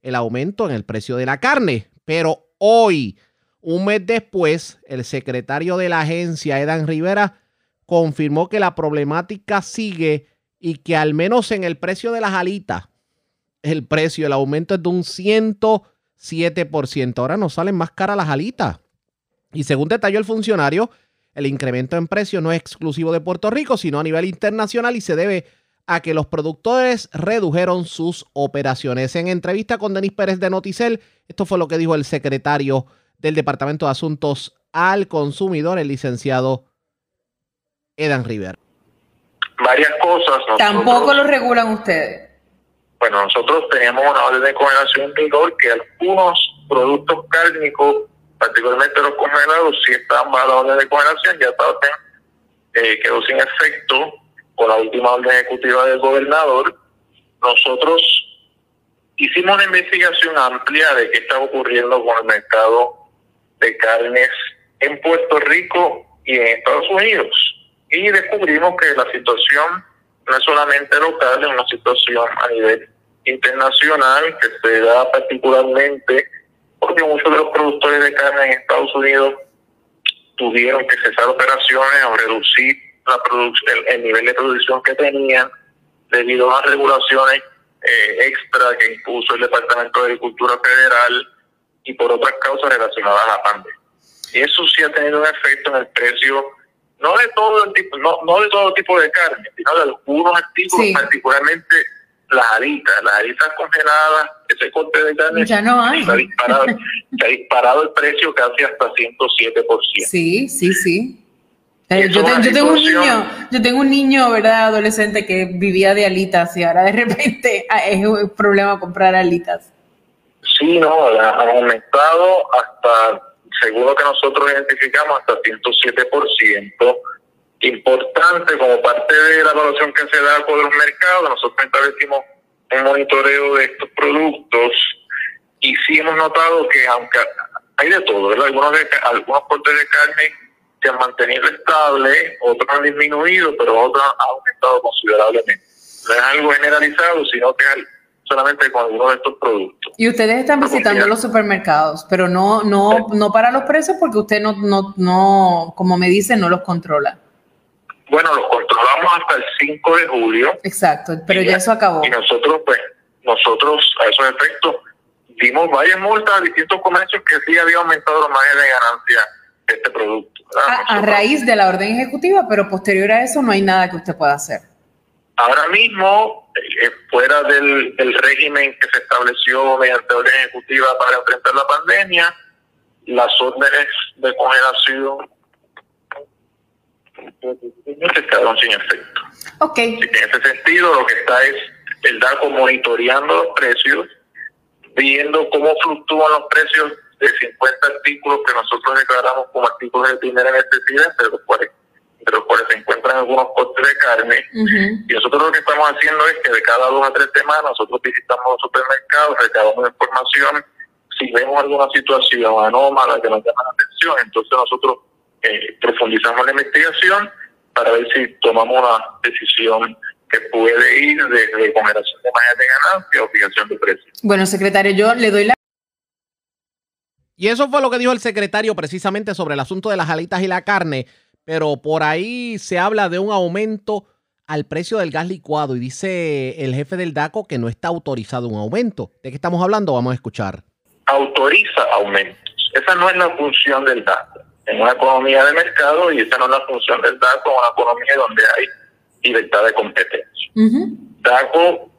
Speaker 2: el aumento en el precio de la carne, pero hoy un mes después, el secretario de la agencia, Edan Rivera, confirmó que la problemática sigue y que al menos en el precio de las alitas, el precio, el aumento es de un 107%. Ahora nos salen más caras las alitas. Y según detalló el funcionario, el incremento en precio no es exclusivo de Puerto Rico, sino a nivel internacional y se debe a que los productores redujeron sus operaciones. En entrevista con Denis Pérez de Noticel, esto fue lo que dijo el secretario del Departamento de Asuntos al Consumidor, el licenciado Edan River.
Speaker 12: Varias cosas.
Speaker 13: Tampoco lo regulan ustedes.
Speaker 12: Bueno, nosotros teníamos una orden de congelación en vigor que algunos productos cárnicos, particularmente los congelados, si estaban bajo la orden de congelación, ya eh, quedó sin efecto por la última orden ejecutiva del gobernador. Nosotros hicimos una investigación amplia de qué estaba ocurriendo con el mercado de carnes en Puerto Rico y en Estados Unidos. Y descubrimos que la situación no es solamente local, es una situación a nivel internacional que se da particularmente porque muchos de los productores de carne en Estados Unidos tuvieron que cesar operaciones o reducir la el, el, nivel de producción que tenían debido a las regulaciones eh, extra que impuso el Departamento de Agricultura Federal y por otras causas relacionadas a la pandemia. Y eso sí ha tenido un efecto en el precio, no de todo el tipo, no, no de todo tipo de carne, sino de algunos artículos, particularmente las alitas, las alitas congeladas, ese corte de carne.
Speaker 13: Ya no hay.
Speaker 12: Se ha disparado, se ha disparado el precio casi hasta 107%.
Speaker 13: Sí, sí, sí. Eh, yo, yo, tengo un niño, yo tengo un niño, ¿verdad? Adolescente que vivía de alitas y ahora de repente ah, es un problema comprar alitas.
Speaker 12: Sí, no, ha aumentado hasta, según lo que nosotros identificamos, hasta 107%. Importante como parte de la evaluación que se da por los mercados, nosotros establecimos un monitoreo de estos productos y sí hemos notado que aunque hay de todo, ¿verdad? Algunos, de, algunos cortes de carne se han mantenido estables, otros han disminuido, pero otros han aumentado considerablemente. No es algo generalizado, sino que solamente con algunos de estos productos.
Speaker 13: Y ustedes están visitando los supermercados, pero no no no para los precios porque usted no no no como me dicen no los controla.
Speaker 12: Bueno, los controlamos hasta el 5 de julio.
Speaker 13: Exacto, pero ya, eso acabó.
Speaker 12: Y nosotros pues nosotros a esos efectos dimos varias multas a distintos comercios que sí había aumentado los márgenes de ganancia de este producto.
Speaker 13: a raíz de la orden ejecutiva, pero posterior a eso no hay nada que usted pueda hacer.
Speaker 12: Ahora mismo, eh, fuera del, régimen que se estableció mediante orden ejecutiva para enfrentar la pandemia, las órdenes de congelación se quedaron sin efecto.
Speaker 13: Ok.
Speaker 12: En ese sentido, lo que está es el DACO monitoreando los precios, viendo cómo fluctúan los precios de 50 artículos que nosotros declaramos como artículos de primera necesidad, pero los cuales entre los cuales se encuentran algunos cortes de carne. Y nosotros lo que estamos haciendo es que de cada dos a tres semanas nosotros visitamos los supermercados, recabamos información. Si vemos alguna situación anómala que nos llama la atención, entonces nosotros eh, profundizamos la investigación para ver si tomamos una decisión que puede ir desde generación de margen de ganancia o fijación de precios.
Speaker 13: Bueno, secretario, yo le doy la
Speaker 2: y eso fue lo que dijo el secretario precisamente sobre el asunto de las alitas y la carne pero por ahí se habla de un aumento al precio del gas licuado y dice el jefe del DACO que no está autorizado un aumento. ¿De qué estamos hablando? Vamos a escuchar.
Speaker 12: Autoriza aumentos. Esa no es la función del DACO. En una economía de mercado y esa no es la función del DACO, en una economía donde hay libertad de competencia. DACO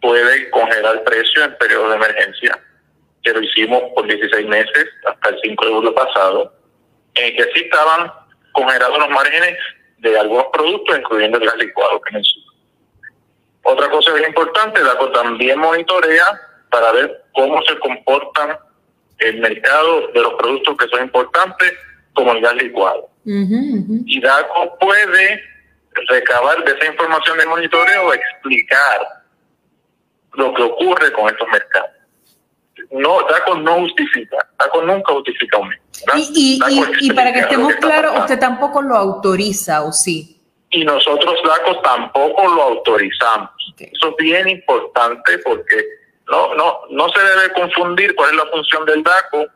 Speaker 12: puede congelar precio en periodo de emergencia, que lo hicimos por 16 meses hasta el 5 de julio pasado, en el que sí estaban congelados los márgenes de algunos productos, incluyendo el gas licuado que mencioné. Otra cosa bien importante, DACO también monitorea para ver cómo se comportan el mercado de los productos que son importantes, como el gas licuado. Y DACO puede recabar de esa información de monitoreo, explicar lo que ocurre con estos mercados. No, DACO no justifica, DACO nunca justifica un
Speaker 13: Y, y, y, para que estemos claros, usted tampoco lo autoriza, ¿o sí?
Speaker 12: Y nosotros, DACO, tampoco lo autorizamos. Eso es bien importante porque no, no, no se debe confundir cuál es la función del DACO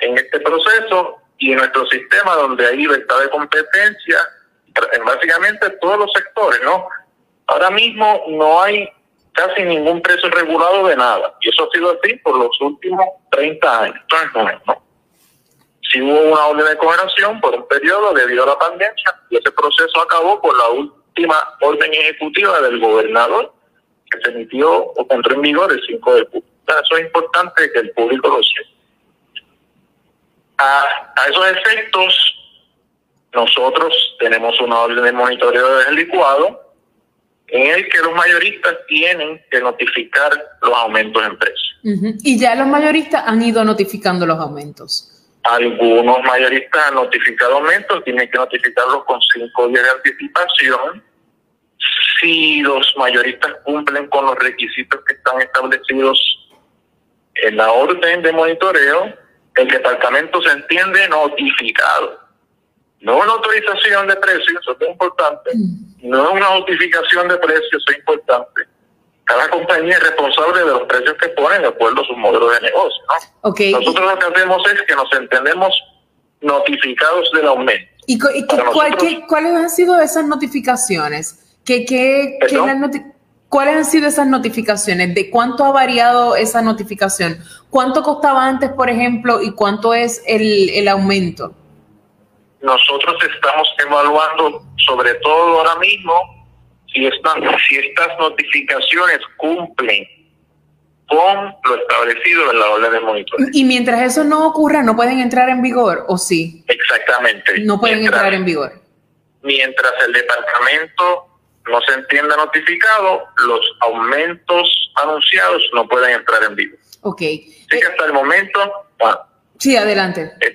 Speaker 12: en este proceso y en nuestro sistema donde hay libertad de competencia en básicamente todos los sectores, ¿no? Ahora mismo no hay casi ningún precio regulado de nada. Y eso ha sido así por los últimos 30 años. Si hubo una orden de congelación por un periodo debido a la pandemia, y ese proceso acabó por la última orden ejecutiva del gobernador que se emitió o entró en vigor el 5 de julio. Eso es importante que el público lo sepa. A, a esos efectos, nosotros tenemos una orden de monitoreo del licuado en el que los mayoristas tienen que notificar los aumentos en precio.
Speaker 13: Y ya los mayoristas han ido notificando los aumentos.
Speaker 12: Algunos mayoristas han notificado aumentos, tienen que notificarlos con cinco días de anticipación. Si los mayoristas cumplen con los requisitos que están establecidos en la orden de monitoreo, el departamento se entiende notificado no una autorización de precios, eso es importante, no es una notificación de precios, eso es importante. Cada compañía es responsable de los precios que ponen de acuerdo a su modelo de negocio. ¿no? Nosotros lo que hacemos es que nos entendemos notificados del aumento.
Speaker 13: ¿Y, cuáles han sido esas notificaciones? ¿Qué, qué, ¿Cuáles han sido esas notificaciones? ¿De cuánto ha variado esa notificación? ¿Cuánto costaba antes, por ejemplo, y cuánto es el, el aumento?
Speaker 12: Nosotros estamos evaluando sobre todo ahora mismo si, estas notificaciones cumplen con lo establecido en la orden de monitoreo.
Speaker 13: Y mientras eso no ocurra, ¿no pueden entrar en vigor o sí?
Speaker 12: Exactamente.
Speaker 13: No pueden entrar en vigor.
Speaker 12: Mientras el departamento no se entienda notificado, los aumentos anunciados no pueden entrar en vigor.
Speaker 13: Ok.
Speaker 12: Sí, hasta el momento...
Speaker 13: sí, adelante.
Speaker 12: Eh,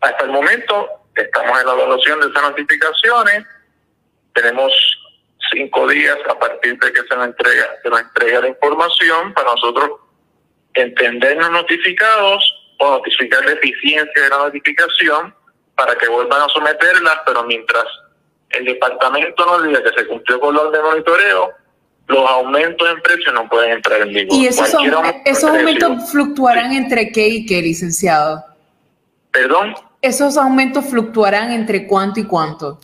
Speaker 12: hasta el momento Estamos en la evaluación de esas notificaciones. Tenemos cinco días a partir de que se nos entrega, se nos entrega la información para nosotros entendernos notificados o notificar deficiencia de la notificación para que vuelvan a someterlas, pero mientras el departamento nos diga que se cumplió con la orden de monitoreo, los aumentos en precio no pueden entrar en vigor.
Speaker 13: ¿Y esos, esos aumentos fluctuarán entre qué y qué, licenciado?
Speaker 12: ¿Perdón?
Speaker 13: ¿Esos aumentos fluctuarán entre cuánto y cuánto?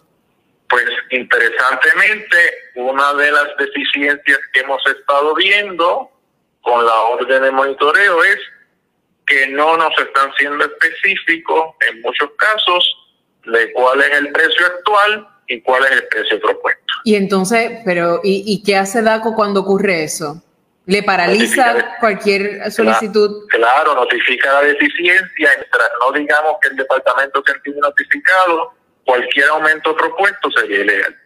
Speaker 12: Pues interesantemente, una de las deficiencias que hemos estado viendo con la orden de monitoreo es que no nos están siendo específicos en muchos casos de cuál es el precio actual y cuál es el precio propuesto.
Speaker 13: Y entonces, pero ¿y, y qué hace DACO cuando ocurre eso? ¿Le paraliza cualquier solicitud?
Speaker 12: Claro, notifica la deficiencia. Mientras no digamos que el departamento se entiende notificado, cualquier aumento propuesto sería ilegal.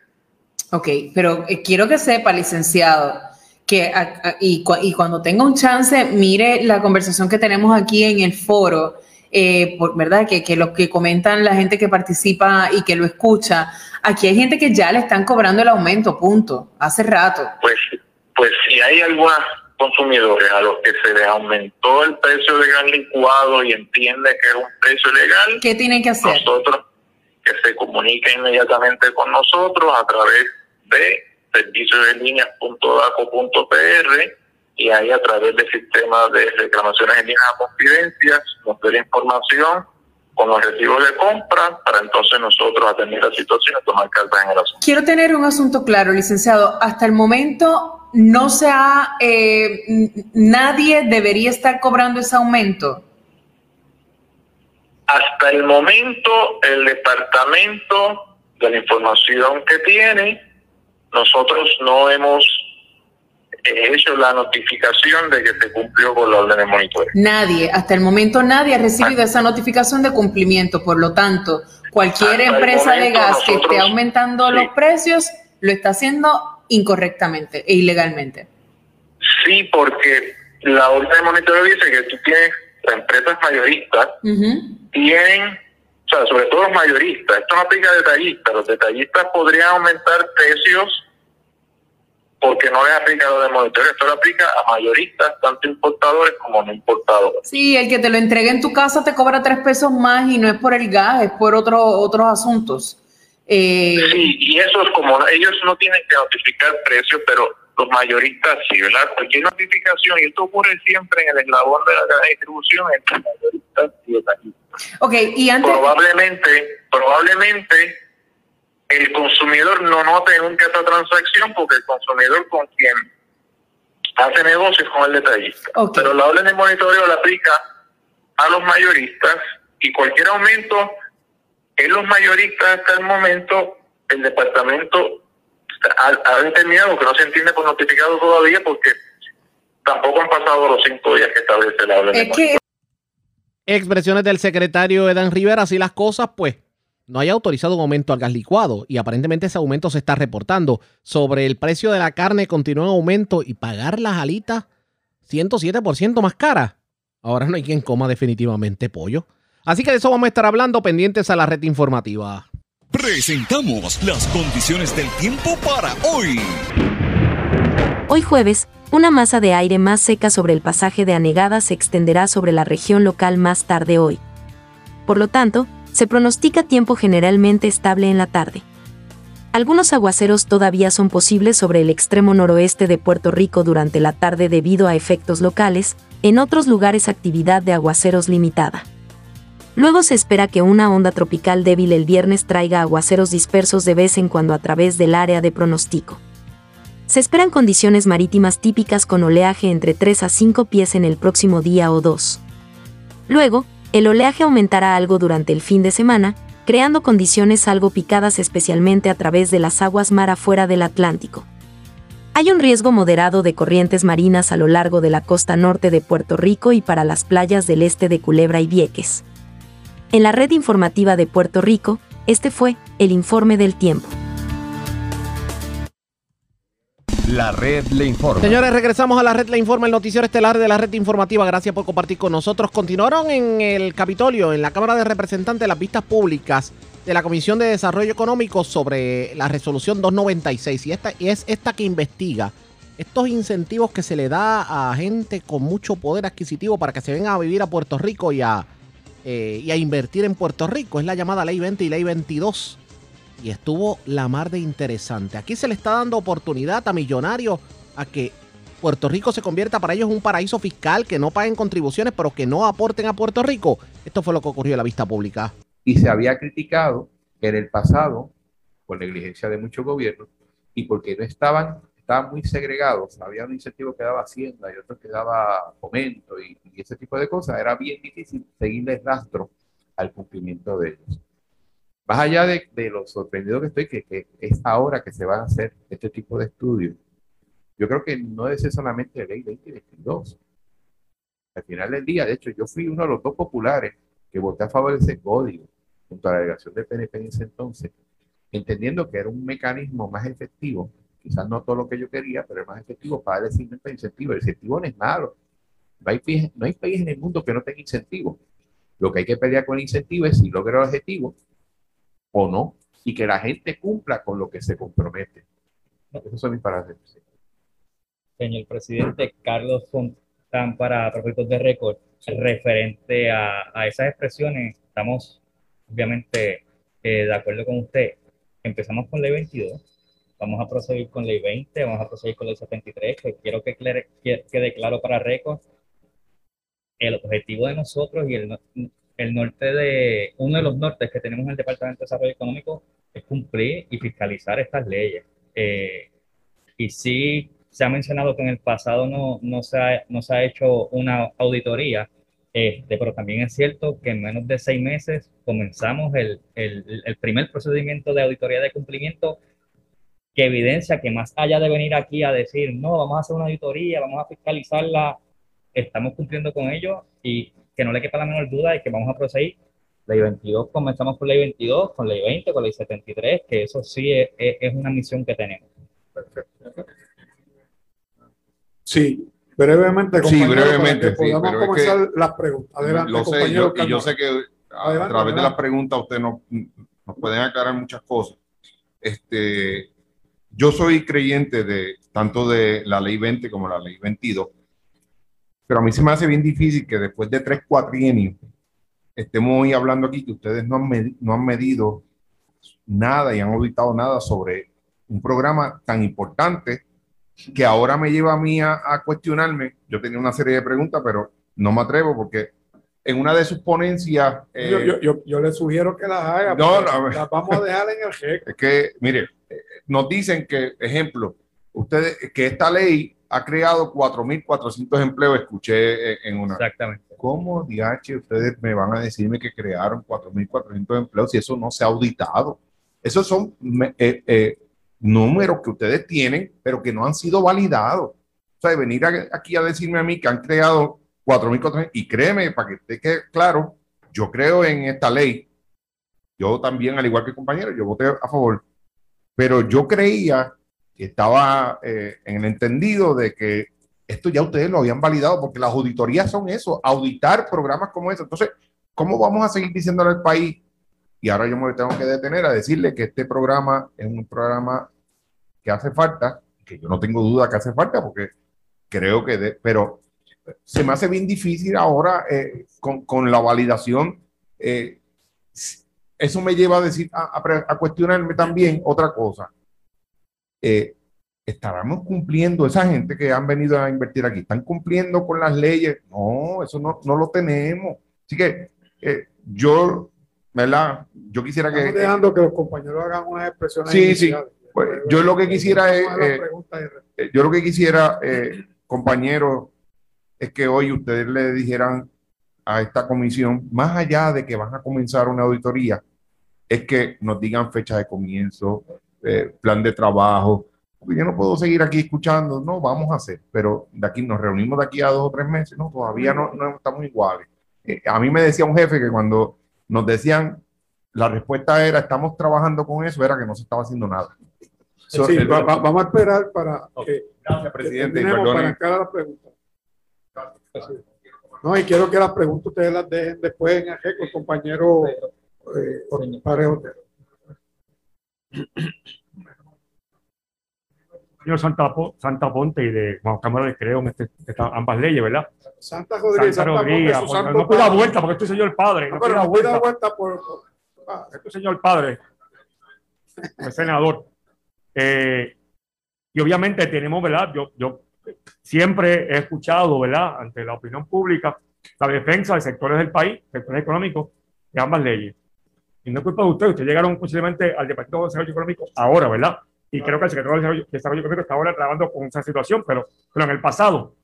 Speaker 13: Ok, pero eh, quiero que sepa, licenciado, que y, y, cuando tenga un chance, mire la conversación que tenemos aquí en el foro, eh, por, ¿verdad? Que, que lo que comentan la gente que participa y que lo escucha, aquí hay gente que ya le están cobrando el aumento, punto, hace rato.
Speaker 12: Pues pues si hay algunos consumidores a los que se les aumentó el precio de gas licuado y entiende que es un precio legal,
Speaker 13: ¿qué tienen que hacer?
Speaker 12: Nosotros que se comunique inmediatamente con nosotros a través de servicios de línea.daco.pr y ahí a través del sistema de reclamaciones en línea confidencias nos dé la información con los recibos de compra para entonces nosotros atender la situación y tomar cartas en el asunto.
Speaker 13: Quiero tener un asunto claro, licenciado. Hasta el momento no se ha, eh, nadie debería estar cobrando ese aumento.
Speaker 12: Hasta el momento, el departamento de la información que tiene, nosotros no hemos hecho la notificación de que se cumplió con la orden de monitoreo.
Speaker 13: Nadie, hasta el momento nadie ha recibido esa notificación de cumplimiento. Por lo tanto, cualquier empresa de gas que esté aumentando los precios lo está haciendo incorrectamente e ilegalmente.
Speaker 12: Sí, porque la orden de monitoreo dice que tú tienes las empresas mayoristas, tienen, o sea, sobre todo los mayoristas, esto no aplica a detallistas, los detallistas podrían aumentar precios porque no es aplicado de monitoreo, esto lo aplica a mayoristas, tanto importadores como no importadores.
Speaker 13: Sí, el que te lo entregue en tu casa te cobra tres pesos más y no es por el gas, es por otro, otros asuntos.
Speaker 12: Eh, sí, y eso es como, ellos no tienen que notificar precios, pero los mayoristas sí, ¿verdad? Cualquier notificación, y esto ocurre siempre en el eslabón de la distribución entre mayoristas y detallistas.
Speaker 13: Ok, y antes...
Speaker 12: Probablemente, probablemente el consumidor no note nunca esta transacción porque el consumidor con quien hace negocios con el detallista. Pero la orden de monitoreo la aplica a los mayoristas y cualquier aumento en los mayoristas hasta el momento, el departamento ha, determinado que no se entiende por notificado todavía porque tampoco han pasado los cinco días que establece la orden de monitoreo.
Speaker 2: Expresiones del secretario Edan Rivera, así las cosas, pues no haya autorizado un aumento al gas licuado y aparentemente ese aumento se está reportando. Sobre el precio de la carne continúa en aumento y pagar las alitas 107% más cara. Ahora no hay quien coma definitivamente pollo. Así que de eso vamos a estar hablando pendientes a la red informativa.
Speaker 1: Presentamos las condiciones del tiempo para hoy.
Speaker 5: Hoy jueves, una masa de aire más seca sobre el pasaje de Anegada se extenderá sobre la región local más tarde hoy. Por lo tanto, se pronostica tiempo generalmente estable en la tarde. Algunos aguaceros todavía son posibles sobre el extremo noroeste de Puerto Rico durante la tarde debido a efectos locales, en otros lugares actividad de aguaceros limitada. Luego se espera que una onda tropical débil el viernes traiga aguaceros dispersos de vez en cuando a través del área de pronóstico. Se esperan condiciones marítimas típicas con oleaje entre 3 a 5 pies en el próximo día o dos. Luego, el oleaje aumentará algo durante el fin de semana, creando condiciones algo picadas especialmente a través de las aguas mar afuera del Atlántico. Hay un riesgo moderado de corrientes marinas a lo largo de la costa norte de Puerto Rico y para las playas del este de Culebra y Vieques. En la red informativa de Puerto Rico, este fue el informe del tiempo.
Speaker 6: La red le informa.
Speaker 2: Señores, regresamos a la red le informa, el noticiero estelar de la red informativa. Gracias por compartir con nosotros. Continuaron en el Capitolio, en la Cámara de Representantes, las vistas públicas de la Comisión de Desarrollo Económico sobre la resolución 296. Y, esta, y es esta que investiga estos incentivos que se le da a gente con mucho poder adquisitivo para que se vengan a vivir a Puerto Rico y a, eh, y a invertir en Puerto Rico. Es la llamada Ley 20 y Ley 22 y estuvo la mar de interesante. Aquí se le está dando oportunidad a millonarios a que Puerto Rico se convierta para ellos en un paraíso fiscal, que no paguen contribuciones, pero que no aporten a Puerto Rico. Esto fue lo que ocurrió en la vista pública.
Speaker 14: Y se había criticado en el pasado por negligencia de muchos gobiernos y porque no estaban, estaban muy segregados. Había un incentivo que daba Hacienda y otro que daba fomento y, y ese tipo de cosas. Era bien difícil seguirles rastro al cumplimiento de ellos. Más allá de, lo sorprendido que estoy, que, es ahora que se van a hacer este tipo de estudios, yo creo que no debe ser solamente ley 2022. Al final del día, de hecho, yo fui uno de los dos populares que voté a favor de ese código, junto a la delegación de PNP en ese entonces, entendiendo que era un mecanismo más efectivo, quizás no todo lo que yo quería, pero más efectivo para darle de incentivo. El incentivo no es malo. No hay, no hay país en el mundo que no tenga incentivo. Lo que hay que pelear con el incentivo es si logra el objetivo o no, y que la gente cumpla con lo que se compromete. Eso son mis palabras.
Speaker 15: Señor presidente, Carlos Fontán para propósitos de récord, referente a, a, esas expresiones, estamos obviamente eh, de acuerdo con usted. Empezamos con ley 22, vamos a proceder con ley 20, vamos a proceder con ley 73, que quiero que quede claro para récord el objetivo de nosotros y el, el norte de, uno de los nortes que tenemos en el Departamento de Desarrollo Económico es cumplir y fiscalizar estas leyes. Eh, y sí se ha mencionado que en el pasado no, no, se, ha, no se ha hecho una auditoría, este, pero también es cierto que en menos de seis meses comenzamos el, el, el primer procedimiento de auditoría de cumplimiento que evidencia que más allá de venir aquí a decir, no, vamos a hacer una auditoría, vamos a fiscalizarla, estamos cumpliendo con ello y que no le quepa la menor duda de que vamos a proseguir. Ley 22, comenzamos con ley 22, con ley 20, con ley 73, que eso sí es, es una misión que tenemos. Perfecto.
Speaker 16: Sí, brevemente.
Speaker 17: Sí, brevemente. Sí,
Speaker 16: podamos comenzar las preguntas. Adelante,
Speaker 17: lo sé, y yo sé que a, través de las preguntas usted nos, nos pueden aclarar muchas cosas. Este, yo soy creyente de tanto de la ley 20 como la ley 22, pero a mí se me hace bien difícil que después de tres cuatrienios estemos hoy hablando aquí que ustedes no han, medido, no han medido nada y han auditado nada sobre un programa tan importante que ahora me lleva a mí a, cuestionarme. Yo tenía una serie de preguntas, pero no me atrevo porque en una de sus ponencias...
Speaker 16: yo, yo, yo, yo, le sugiero que las haga. No, no, las vamos a dejar en el jefe.
Speaker 17: Es que, mire, nos dicen que, ejemplo, ustedes, que esta ley ha creado 4.400 empleos, escuché en una.
Speaker 15: Exactamente.
Speaker 17: ¿Cómo, DH, ustedes me van a decirme que crearon 4.400 empleos si eso no se ha auditado? Esos son eh, eh, números que ustedes tienen, pero que no han sido validados. O sea, venir aquí a decirme a mí que han creado 4.400, y créeme, para que esté claro, yo creo en esta ley. Yo también, al igual que compañero, yo voté a favor pero yo creía estaba eh, en el entendido de que esto ya ustedes lo habían validado, porque las auditorías son eso, auditar programas como ese. Entonces, ¿cómo vamos a seguir diciéndole al país? Y ahora yo me tengo que detener a decirle que este programa es un programa que hace falta, que yo no tengo duda que hace falta, porque creo que, pero se me hace bien difícil ahora eh, con, con, la validación. Eh, eso me lleva a decir, a, cuestionarme también otra cosa. Eh, ¿Estaremos cumpliendo, esa gente que han venido a invertir aquí, están cumpliendo con las leyes? No, eso no, no lo tenemos. Así que eh, yo, ¿verdad? Yo quisiera que...
Speaker 16: Estamos dejando que los compañeros hagan unas expresiones.
Speaker 17: Sí, sí. Pues, yo lo que quisiera es... Eh, yo lo que quisiera, compañeros, es que hoy ustedes le dijeran a esta comisión, más allá de que van a comenzar una auditoría, es que nos digan fecha de comienzo, eh, plan de trabajo. Yo no puedo seguir aquí escuchando, no, vamos a hacer, pero de aquí nos reunimos de aquí a dos o tres meses, no, todavía no, no estamos iguales. Eh, a mí me decía un jefe que cuando nos decían, la respuesta era, estamos trabajando con eso, era que no se estaba haciendo nada.
Speaker 16: sí, vamos a esperar para que,
Speaker 17: Gracias, presidente.
Speaker 16: para cada la pregunta. No, y quiero que las preguntas ustedes las dejen después en el el compañero eh,
Speaker 18: Señor Santa, Santa Ponte y de Juan Cámara de Creo, este, ambas leyes, ¿verdad?
Speaker 16: Santa Rodríguez,
Speaker 18: Santa Rodríguez, Santa no, no vuelta porque estoy señor padre. No,
Speaker 16: pero vuelta. vuelta por,
Speaker 18: ah, estoy señor padre, el senador. Eh, y obviamente tenemos, ¿verdad? Yo, yo siempre he escuchado, ¿verdad? Ante la opinión pública, la defensa de sectores del país, sectores económicos, de ambas leyes. Y no es culpa de ustedes, ustedes llegaron posiblemente al Departamento de Desarrollo Económico ahora, ¿verdad? Y creo que el secretario de Desarrollo, Económico está ahora trabajando con esa situación, pero, pero en el pasado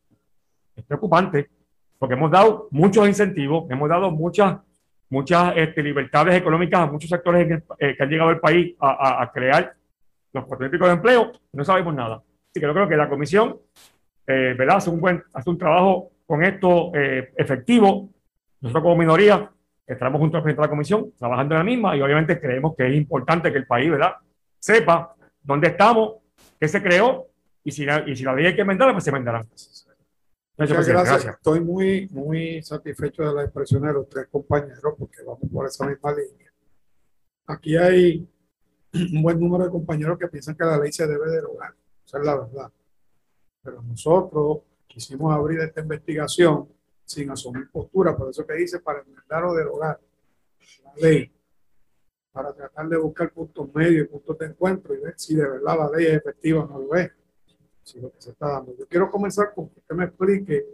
Speaker 18: es preocupante porque hemos dado muchos incentivos, hemos dado muchas, muchas este, libertades económicas a muchos sectores eh, que han llegado al país a, a, crear los pico de empleo, no sabemos nada. Así que yo creo que la comisión, eh, ¿verdad? Hace un, buen, hace un trabajo con esto eh, efectivo. Nosotros como minoría Estamos junto al presidente de la comisión, trabajando en la misma y obviamente creemos que es importante que el país, ¿verdad? Sepa dónde estamos, qué se creó y si la, y si la ley hay que enmendarla, pues se enmendará.
Speaker 16: Muchas gracias. Estoy muy, muy satisfecho de las expresiones de los tres compañeros porque vamos por esa misma línea. Aquí hay un buen número de compañeros que piensan que la ley se debe derogar. Esa es la verdad. Pero nosotros quisimos abrir esta investigación sin asumir postura, por eso que dice para enmendar o derogar la ley, para tratar de buscar puntos medios puntos de encuentro y ver si de verdad la ley es efectiva o no lo es, si lo que se está dando. Yo quiero comenzar con que usted me explique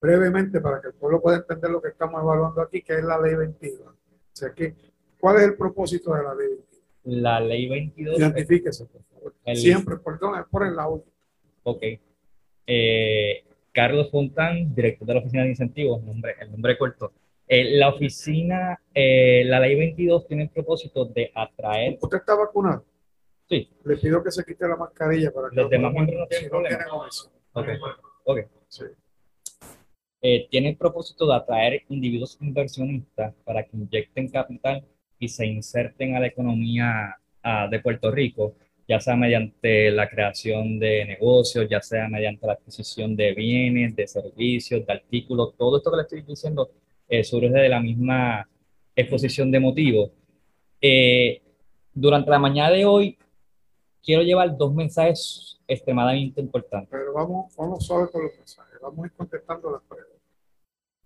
Speaker 16: brevemente para que el pueblo pueda entender lo que estamos evaluando aquí, que es la ley 22. O sea que, ¿cuál es el propósito de la ley 22?
Speaker 15: La ley 22.
Speaker 16: Identifíquese, por favor.
Speaker 15: El-
Speaker 16: Siempre, perdón, es por el audio.
Speaker 15: Ok. Eh, Carlos Fontán, director de la Oficina de Incentivos, nombre, el nombre corto. Eh, la oficina, eh, la ley 22 tiene el propósito de atraer.
Speaker 16: ¿Usted está vacunado?
Speaker 15: Sí.
Speaker 16: Le pido que se quite la mascarilla para que
Speaker 15: Los
Speaker 16: lo
Speaker 15: demás miembros no tienen
Speaker 16: si
Speaker 15: problema.
Speaker 16: obesidad.
Speaker 15: Ok, ok. Eh, tiene el propósito de atraer individuos inversionistas para que inyecten capital y se inserten a la economía ah, de Puerto Rico, ya sea mediante la creación de negocios, ya sea mediante la adquisición de bienes, de servicios, de artículos. Todo esto que le estoy diciendo eh, surge de la misma exposición de motivos. Eh, durante la mañana de hoy, quiero llevar dos mensajes extremadamente importantes.
Speaker 16: Pero vamos, vamos suave con los mensajes, vamos a ir contestando las preguntas.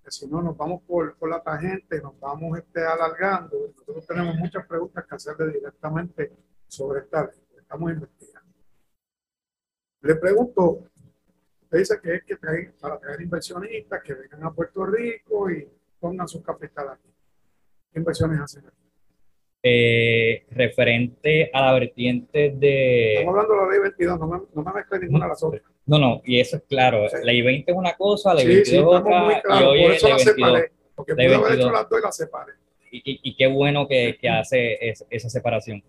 Speaker 16: Si no, nos vamos por, por la tangente, nos vamos este, alargando. Nosotros tenemos muchas preguntas que hacerle directamente sobre esta ley. Estamos investigando. Le pregunto, usted dice que es que trae- para traer inversionistas que vengan a Puerto Rico y pongan su capital aquí. ¿Qué inversiones hacen aquí?
Speaker 15: Eh, referente a la vertiente de...
Speaker 16: Estamos hablando de la ley 22, no me, no me mezclen ninguna de las otras.
Speaker 15: No, no, y eso es claro. Ley 20 es una cosa, ley
Speaker 16: Sí,
Speaker 15: 22
Speaker 16: sí,
Speaker 15: es otra, hoy
Speaker 16: por
Speaker 15: es
Speaker 16: eso la
Speaker 15: 22.
Speaker 16: separé, porque pude haber hecho
Speaker 15: 22.
Speaker 16: las dos y las separé.
Speaker 15: Y, y- y qué bueno que, que hace es- esa separación.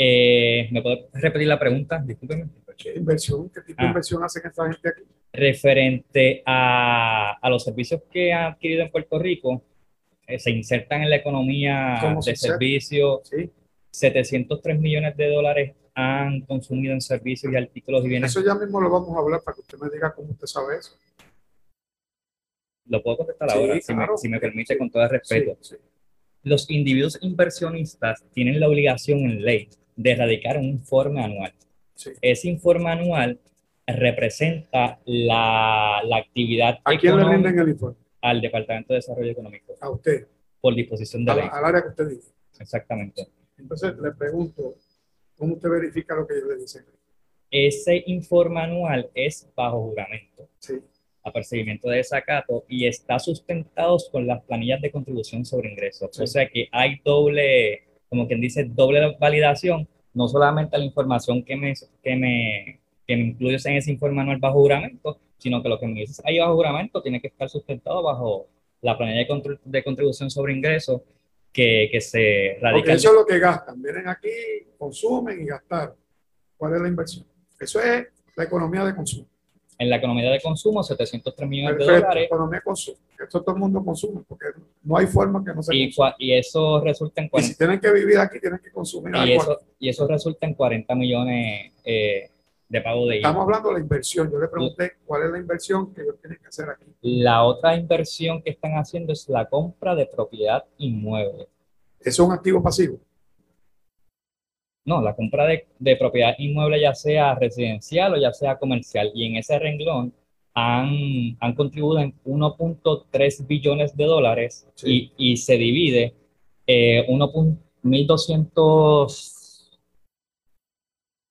Speaker 15: Eh, ¿me puede repetir la pregunta? Discúlpeme.
Speaker 16: ¿Qué inversión? ¿Qué tipo de
Speaker 15: Ah.
Speaker 16: inversión hacen esta gente aquí?
Speaker 15: Referente a, a los servicios que han adquirido en Puerto Rico, eh, se insertan en la economía
Speaker 16: ¿Cómo se
Speaker 15: de
Speaker 16: insertan?
Speaker 15: servicios. 703 millones de dólares han consumido en servicios y artículos y bienes.
Speaker 16: Eso ya mismo lo vamos a hablar para que usted me diga cómo usted sabe eso.
Speaker 15: Lo puedo contestar
Speaker 16: Sí,
Speaker 15: ahora, si, me,
Speaker 16: claro.
Speaker 15: si me permite, con todo el respeto.
Speaker 16: Sí, sí.
Speaker 15: Los individuos inversionistas tienen la obligación en ley de erradicar un informe anual. Ese informe anual representa la, la actividad
Speaker 16: ¿A quién le rinden el informe?
Speaker 15: al Departamento de Desarrollo Económico.
Speaker 16: A usted,
Speaker 15: Por disposición de
Speaker 16: a
Speaker 15: ley.
Speaker 16: al área que usted dice.
Speaker 15: Exactamente.
Speaker 16: Entonces le pregunto, ¿cómo usted verifica lo que yo le dice?
Speaker 15: Ese informe anual es bajo juramento.
Speaker 16: Sí.
Speaker 15: A percibimiento de desacato y está sustentado con las planillas de contribución sobre ingresos.
Speaker 16: Sí.
Speaker 15: O sea que hay doble, como quien dice, doble validación, no solamente la información que me, que me, que me incluyes en ese informe anual bajo juramento, sino que lo que me dices ahí bajo juramento tiene que estar sustentado bajo la planilla de, de contribución sobre ingresos que, que se
Speaker 16: Porque
Speaker 15: radica.
Speaker 16: eso es lo que gastan. Vienen aquí, consumen y gastaron. ¿Cuál es la inversión? Eso es la economía de consumo.
Speaker 15: En la economía de consumo, 703 millones de
Speaker 16: Perfecto,
Speaker 15: dólares.
Speaker 16: economía de consumo. Esto todo el mundo consume, porque no hay forma que no se
Speaker 15: Y,
Speaker 16: consuma.
Speaker 15: y eso resulta en
Speaker 16: Y
Speaker 15: 40,
Speaker 16: si tienen que vivir aquí, tienen que consumir
Speaker 15: y eso, y eso resulta en 40 millones eh, de pago de IVA.
Speaker 16: Estamos hablando de la inversión. Yo le pregunté cuál es la inversión que ellos tienen que hacer aquí.
Speaker 15: La otra inversión que están haciendo es la compra de propiedad inmueble.
Speaker 16: ¿Eso es un activo pasivo?
Speaker 15: No, la compra de, de propiedad inmueble ya sea residencial o ya sea comercial. Y en ese renglón han, han contribuido en 1.3 billones de dólares y, y se divide eh, 1.1200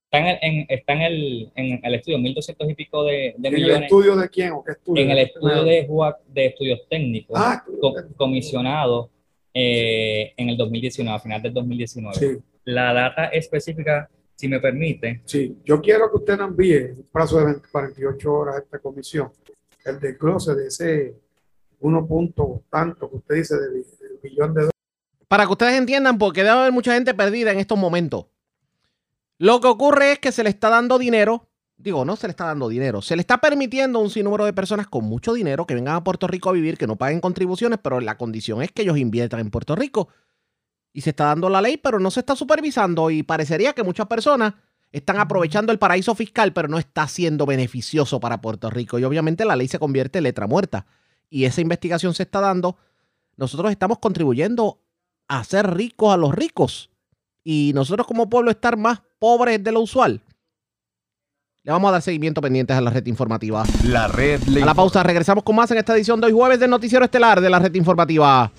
Speaker 15: Está en el, en- está en el, en el estudio, 1.200 y pico de, de
Speaker 16: ¿En el
Speaker 15: millones.
Speaker 16: estudio de quién o qué estudio?
Speaker 15: En el estudio de, de estudios técnicos,
Speaker 16: Ah,
Speaker 15: co- comisionado eh, en el 2019, a final del 2019.
Speaker 16: Sí.
Speaker 15: La data específica, si me permite,
Speaker 16: Sí, yo quiero que usted nos envíe en un plazo de 20 48 horas a esta comisión el desglose de ese uno punto tanto que usted dice del del billón de dólares.
Speaker 2: Para que ustedes entiendan, porque debe haber mucha gente perdida en estos momentos. Lo que ocurre es que se le está dando dinero, digo, no se le está dando dinero, se le está permitiendo a un sinnúmero de personas con mucho dinero que vengan a Puerto Rico a vivir, que no paguen contribuciones, pero la condición es que ellos inviertan en Puerto Rico. Y se está dando la ley, pero no se está supervisando y parecería que muchas personas están aprovechando el paraíso fiscal, pero no está siendo beneficioso para Puerto Rico. Y obviamente la ley se convierte en letra muerta. Y esa investigación se está dando. Nosotros estamos contribuyendo a hacer ricos a los ricos. Y nosotros como pueblo estar más pobres de lo usual. Le vamos a dar seguimiento pendientes a la red informativa.
Speaker 6: La red le
Speaker 2: A la pausa, regresamos con más en esta edición de hoy jueves del Noticiero Estelar de la red informativa.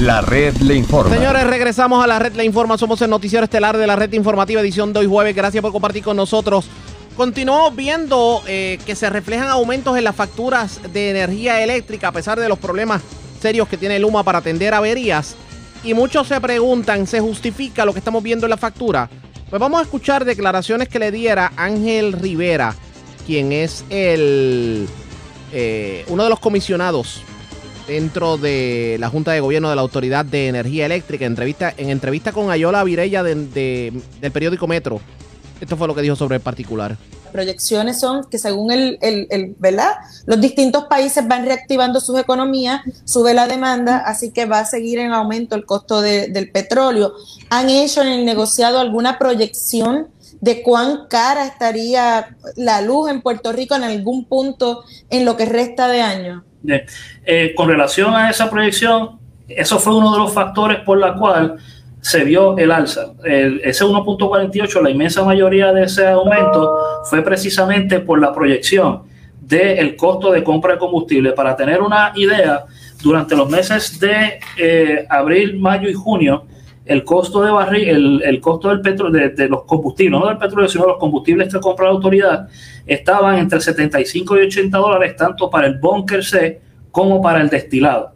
Speaker 6: La red le informa.
Speaker 2: Señores, regresamos a la red Le Informa. Somos el Noticiero Estelar de la red informativa edición de hoy jueves. Gracias por compartir con nosotros. Continuamos viendo eh, que se reflejan aumentos en las facturas de energía eléctrica a pesar de los problemas serios que tiene Luma para atender averías. Y muchos se preguntan, ¿se justifica lo que estamos viendo en la factura? Pues vamos a escuchar declaraciones que le diera Ángel Rivera, quien es el eh, uno de los comisionados dentro de la Junta de Gobierno de la Autoridad de Energía Eléctrica, en entrevista, en entrevista con Ayola Virella del periódico Metro. Esto fue lo que dijo sobre el particular
Speaker 19: proyecciones son que según el, el, ¿verdad? Los distintos países van reactivando sus economías, sube la demanda, así que va a seguir en aumento el costo del petróleo. ¿Han hecho en el negociado alguna proyección de cuán cara estaría la luz en Puerto Rico en algún punto en lo que resta de año?
Speaker 20: Eh, con relación a esa proyección, eso fue uno de los factores por la cual se vio el alza. ese 1.48, la inmensa mayoría de ese aumento fue precisamente por la proyección del costo de compra de combustible. Para tener una idea, durante los meses de eh, abril, mayo y junio, el costo de barril, el, costo del petróleo, de, los combustibles, no del petróleo, sino los combustibles que compra la autoridad, estaban entre 75 y 80 dólares, tanto para el bunker C como para el destilado.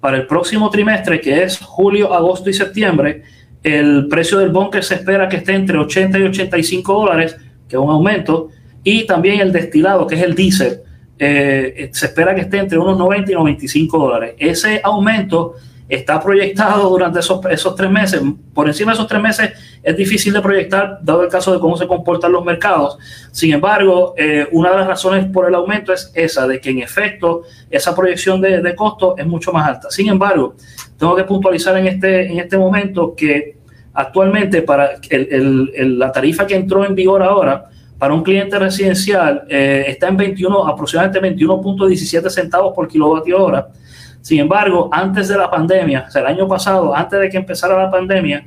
Speaker 20: Para el próximo trimestre, que es julio, agosto y septiembre, el precio del bunker se espera que esté entre 80 y 85 dólares, que es un aumento, y también el destilado, que es el diésel, eh, se espera que esté entre unos 90 y 95 dólares. Ese aumento está proyectado durante esos, esos tres meses. Por encima de esos tres meses es difícil de proyectar, dado el caso de cómo se comportan los mercados. Sin embargo, eh, una de las razones por el aumento es esa, de que en efecto esa proyección de, de costo es mucho más alta. Sin embargo, tengo que puntualizar en este, en este momento que actualmente para el, la tarifa que entró en vigor ahora, para un cliente residencial eh, está en 21, aproximadamente 21.17 centavos por kilovatio hora sin embargo, antes de la pandemia, o sea, el año pasado, antes de que empezara la pandemia,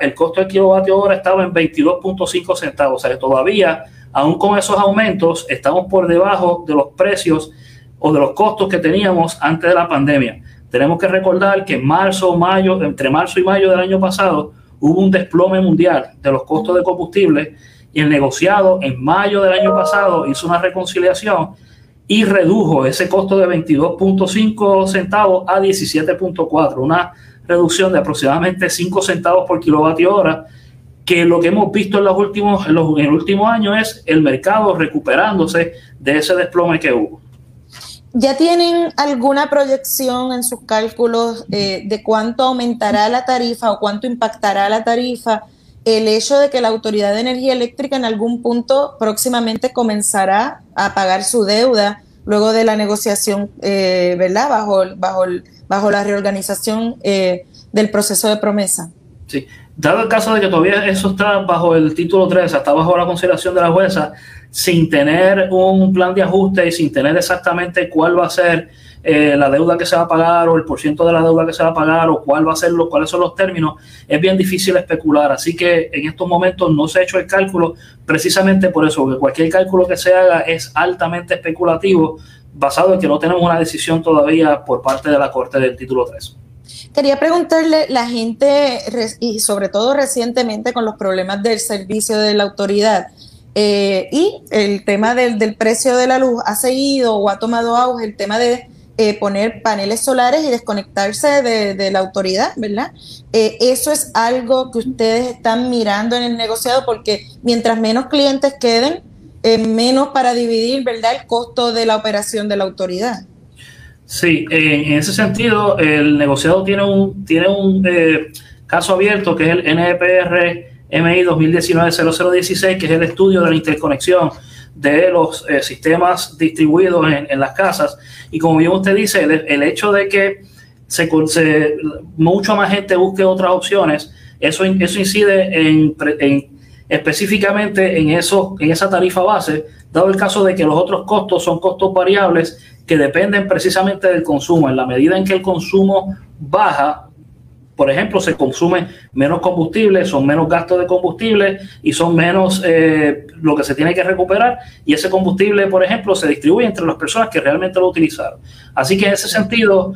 Speaker 20: el costo del kilovatio hora estaba en 22.5 centavos. O sea, que todavía, aún con esos aumentos, estamos por debajo de los precios o de los costos que teníamos antes de la pandemia. Tenemos que recordar que en marzo, mayo, entre marzo y mayo del año pasado, hubo un desplome mundial de los costos de combustible y el negociado en mayo del año pasado hizo una reconciliación y redujo ese costo de 22.5 centavos a 17.4, una reducción de aproximadamente 5 centavos por kilovatio hora, que lo que hemos visto en los últimos en, los, el último año es el mercado recuperándose de ese desplome que hubo.
Speaker 19: ¿Ya tienen alguna proyección en sus cálculos eh, de cuánto aumentará la tarifa o cuánto impactará la tarifa el hecho de que la Autoridad de Energía Eléctrica en algún punto próximamente comenzará a pagar su deuda luego de la negociación, eh, ¿verdad? Bajo, bajo, bajo la reorganización eh, del proceso de promesa.
Speaker 20: Sí, dado el caso de que todavía eso está bajo el título 3, está bajo la consideración de la jueza, sin tener un plan de ajuste y sin tener exactamente cuál va a ser eh, la deuda que se va a pagar o el porciento de la deuda que se va a pagar o cuál va a ser lo, cuáles son los términos, es bien difícil especular. Así que en estos momentos no se ha hecho el cálculo precisamente por eso, porque cualquier cálculo que se haga es altamente especulativo basado en que no tenemos una decisión todavía por parte de la Corte del título 3.
Speaker 19: Quería preguntarle, la gente, y sobre todo recientemente con los problemas del servicio de la autoridad, eh, y el tema del, del, precio de la luz ha seguido o ha tomado auge el tema de eh, poner paneles solares y desconectarse de, la autoridad, ¿verdad? Eh, eso es algo que ustedes están mirando en el negociado porque mientras menos clientes queden, menos para dividir, ¿verdad? El costo de la operación de la autoridad.
Speaker 20: Sí, en ese sentido, el negociado tiene un, tiene un caso abierto que es el NPR MI 2019-0016, que es el estudio de la interconexión de los eh, sistemas distribuidos en, las casas. Y como bien usted dice, el, hecho de que se, mucha más gente busque otras opciones, eso, eso incide en, específicamente en, eso, en esa tarifa base, dado el caso de que los otros costos son costos variables que dependen precisamente del consumo. En la medida en que el consumo baja, por ejemplo, se consume menos combustible, son menos gastos de combustible y son menos eh, lo que se tiene que recuperar y ese combustible, por ejemplo, se distribuye entre las personas que realmente lo utilizaron. Así que en ese sentido,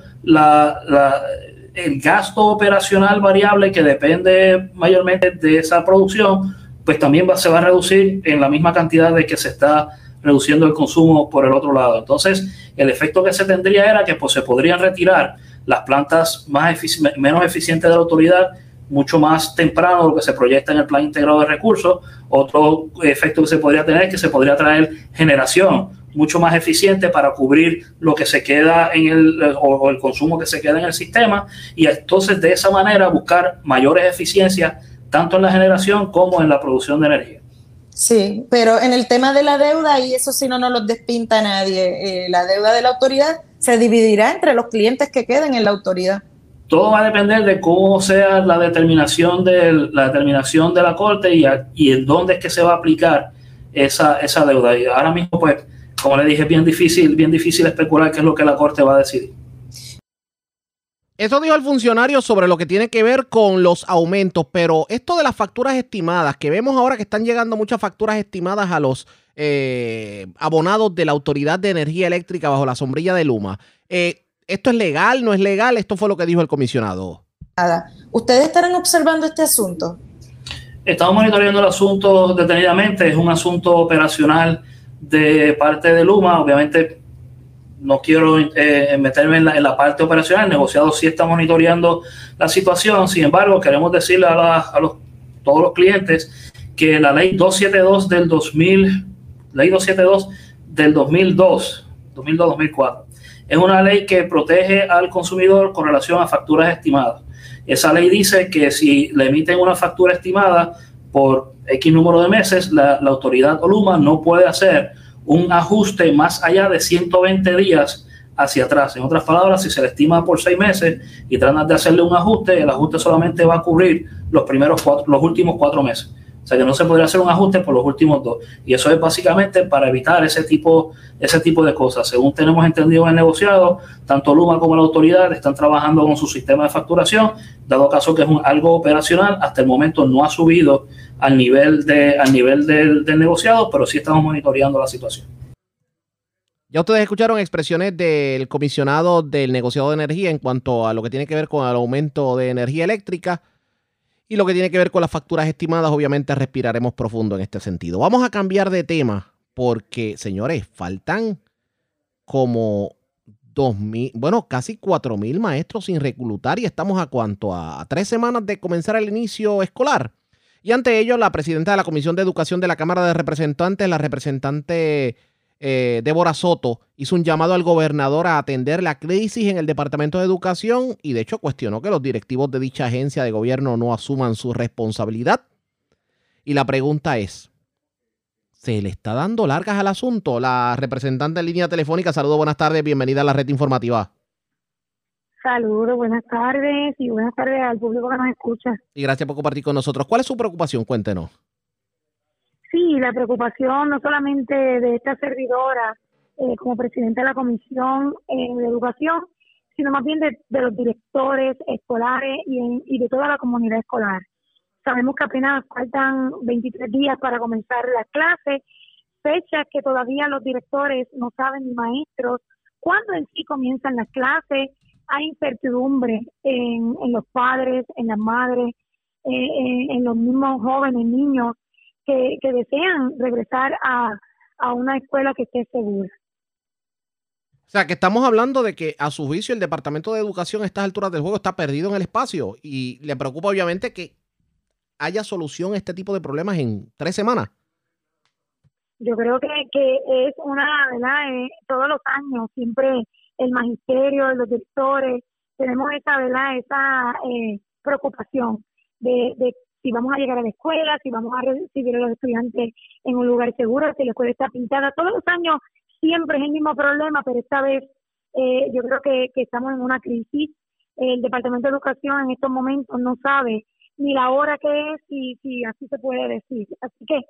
Speaker 20: el gasto operacional variable que depende mayormente de esa producción pues también se va a reducir en la misma cantidad de que se está reduciendo el consumo por el otro lado. Entonces, el efecto que se tendría era que pues, se podrían retirar las plantas más menos eficientes de la autoridad mucho más temprano lo que se proyecta en el plan integrado de recursos. Otro efecto que se podría tener es que se podría traer generación mucho más eficiente para cubrir lo que se queda en el o, el consumo que se queda en el sistema y entonces de esa manera buscar mayores eficiencias tanto en la generación como en la producción de energía.
Speaker 19: Sí, pero en el tema de la deuda, y eso sí no nos lo despinta nadie, eh, la deuda de la autoridad se dividirá entre los clientes que queden en la autoridad.
Speaker 20: Todo va a depender de cómo sea la determinación de la, determinación de la Corte y, y en dónde es que se va a aplicar esa, esa deuda. Y ahora mismo, pues, como le dije, es bien difícil, bien difícil especular qué es lo que la Corte va a decidir.
Speaker 2: Eso dijo el funcionario sobre lo que tiene que ver con los aumentos, pero esto de las facturas estimadas, que vemos ahora que están llegando muchas facturas estimadas a los eh, abonados de la Autoridad de Energía Eléctrica bajo la sombrilla de Luma. Eh, ¿Esto es legal? ¿No es legal? Esto fue lo que dijo el comisionado.
Speaker 19: Nada. ¿Ustedes estarán observando este asunto?
Speaker 20: Estamos monitoreando el asunto detenidamente. Es un asunto operacional de parte de Luma. Obviamente no quiero eh, meterme en la, parte operacional, el negociado sí está monitoreando la situación, sin embargo, queremos decirle a, los, todos los clientes que la ley 272 del 2000, ley 272 del 2002, 2002-2004, es una ley que protege al consumidor con relación a facturas estimadas. Esa ley dice que si le emiten una factura estimada por X número de meses, la, la autoridad o Luma no puede hacer un ajuste más allá de 120 días hacia atrás. En otras palabras, si se le estima por seis meses y tratan de hacerle un ajuste, el ajuste solamente va a cubrir los primeros cuatro, los últimos cuatro meses. O sea que no se podría hacer un ajuste por los últimos dos. Y eso es básicamente para evitar ese tipo, ese tipo de cosas. Según tenemos entendido en el negociado, tanto Luma como la autoridad están trabajando con su sistema de facturación, dado caso que es algo operacional, hasta el momento no ha subido al nivel, de, al nivel del, del negociado, pero sí estamos monitoreando la situación.
Speaker 2: Ya ustedes escucharon expresiones del comisionado del negociado de energía en cuanto a lo que tiene que ver con el aumento de energía eléctrica. Y lo que tiene que ver con las facturas estimadas, obviamente respiraremos profundo en este sentido. Vamos a cambiar de tema porque, señores, faltan como dos mil, bueno, casi cuatro mil maestros sin reclutar y estamos a cuánto, a, tres semanas de comenzar el inicio escolar. Y ante ello, la presidenta de la Comisión de Educación de la Cámara de Representantes, la representante eh, Débora Soto hizo un llamado al gobernador a atender la crisis en el Departamento de Educación y de hecho cuestionó que los directivos de dicha agencia de gobierno no asuman su responsabilidad. Y la pregunta es, ¿se le está dando largas al asunto? La representante en línea telefónica, saludos, buenas tardes, bienvenida a la red informativa.
Speaker 21: Saludos, buenas tardes y buenas tardes al público que nos escucha.
Speaker 2: Y gracias por compartir con nosotros. ¿Cuál es su preocupación? Cuéntenos.
Speaker 21: Sí, la preocupación no solamente de esta servidora eh, como presidenta de la Comisión eh, de Educación, sino más bien de, los directores escolares y, de toda la comunidad escolar. Sabemos que apenas faltan 23 días para comenzar las clases, fechas que todavía los directores no saben ni maestros cuándo en sí comienzan las clases. Hay incertidumbre en, en los padres, en las madres, eh, en los mismos jóvenes, niños que, desean regresar a, una escuela que esté segura.
Speaker 2: O sea, que estamos hablando de que a su juicio el Departamento de Educación a estas alturas del juego está perdido en el espacio y le preocupa obviamente que haya solución a este tipo de problemas en tres semanas.
Speaker 21: Yo creo que, que es una, ¿verdad? Eh, todos los años siempre el magisterio, los directores, tenemos esa, ¿verdad? Esa eh, preocupación de, de si vamos a llegar a la escuela, si vamos a recibir a los estudiantes en un lugar seguro, si la escuela está pintada. Todos los años siempre es el mismo problema, pero esta vez eh, yo creo que, estamos en una crisis. El Departamento de Educación en estos momentos no sabe ni la hora que es, y si así se puede decir. Así que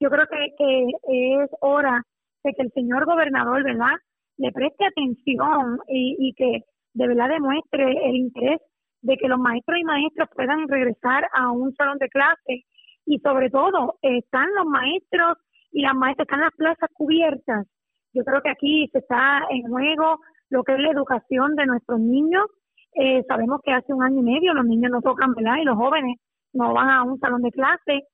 Speaker 21: yo creo que, que es hora de que el señor gobernador, ¿verdad?, le preste atención y, y que de verdad demuestre el interés de que los maestros y maestras puedan regresar a un salón de clase y sobre todo están los maestros y las maestras, están las plazas cubiertas. Yo creo que aquí se está en juego lo que es la educación de nuestros niños. Eh, sabemos que hace un año y medio los niños no tocan, ¿verdad? Y los jóvenes no van a un salón de clase.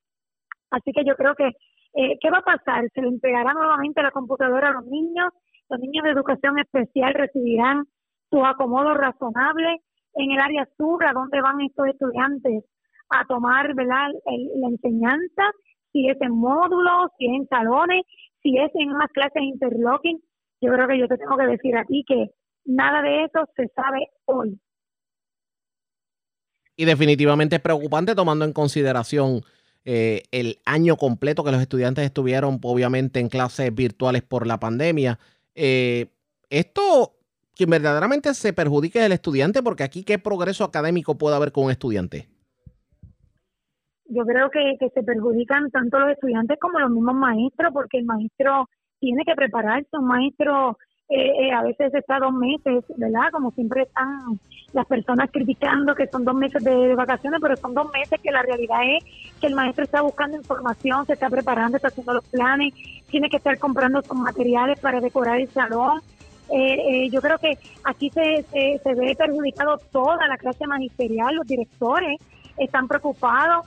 Speaker 21: Así que yo creo que, eh, ¿qué va a pasar? Se le entregará nuevamente la computadora a los niños, los niños de educación especial recibirán su acomodo razonable en el área sur, a donde van estos estudiantes a tomar ¿verdad? la enseñanza, si es en módulos, si es en salones, si es en unas clases interlocking. Yo creo que yo te tengo que decir a ti que nada de eso se sabe hoy.
Speaker 2: Y definitivamente es preocupante tomando en consideración eh, el año completo que los estudiantes estuvieron obviamente en clases virtuales por la pandemia. Eh, esto quien verdaderamente se perjudique es el estudiante, porque aquí qué progreso académico puede haber con un estudiante.
Speaker 21: Yo creo que, se perjudican tanto los estudiantes como los mismos maestros, porque el maestro tiene que prepararse, un maestro eh, eh, a veces está dos meses, ¿verdad? Como siempre están las personas criticando que son dos meses de, vacaciones, pero son dos meses que la realidad es que el maestro está buscando información, se está preparando, está haciendo los planes, tiene que estar comprando sus materiales para decorar el salón. Eh, yo creo que aquí se, se, ve perjudicado toda la clase magisterial, los directores están preocupados.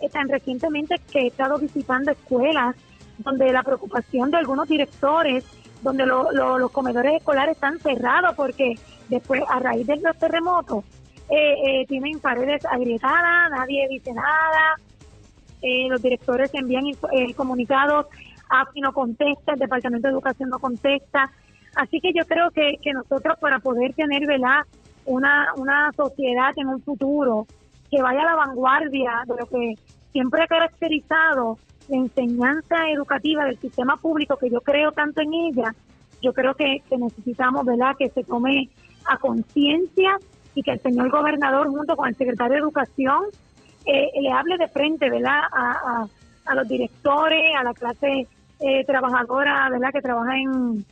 Speaker 21: están recientemente que he estado visitando escuelas donde la preocupación de algunos directores donde los comedores escolares están cerrados porque después, a raíz de los terremotos, eh, eh, tienen paredes agrietadas, nadie dice nada, eh, los directores envían comunicados, AFI no contesta, el Departamento de Educación no contesta. Así que yo creo que, que nosotros para poder tener ¿verdad? Una, una sociedad en un futuro que vaya a la vanguardia de lo que siempre ha caracterizado la enseñanza educativa del sistema público, que yo creo tanto en ella, yo creo que, necesitamos, ¿verdad?, que se tome a conciencia y que el señor gobernador, junto con el secretario de Educación, eh, le hable de frente, ¿verdad?, a, a, los directores, a la clase eh, trabajadora, ¿verdad?, que trabaja en,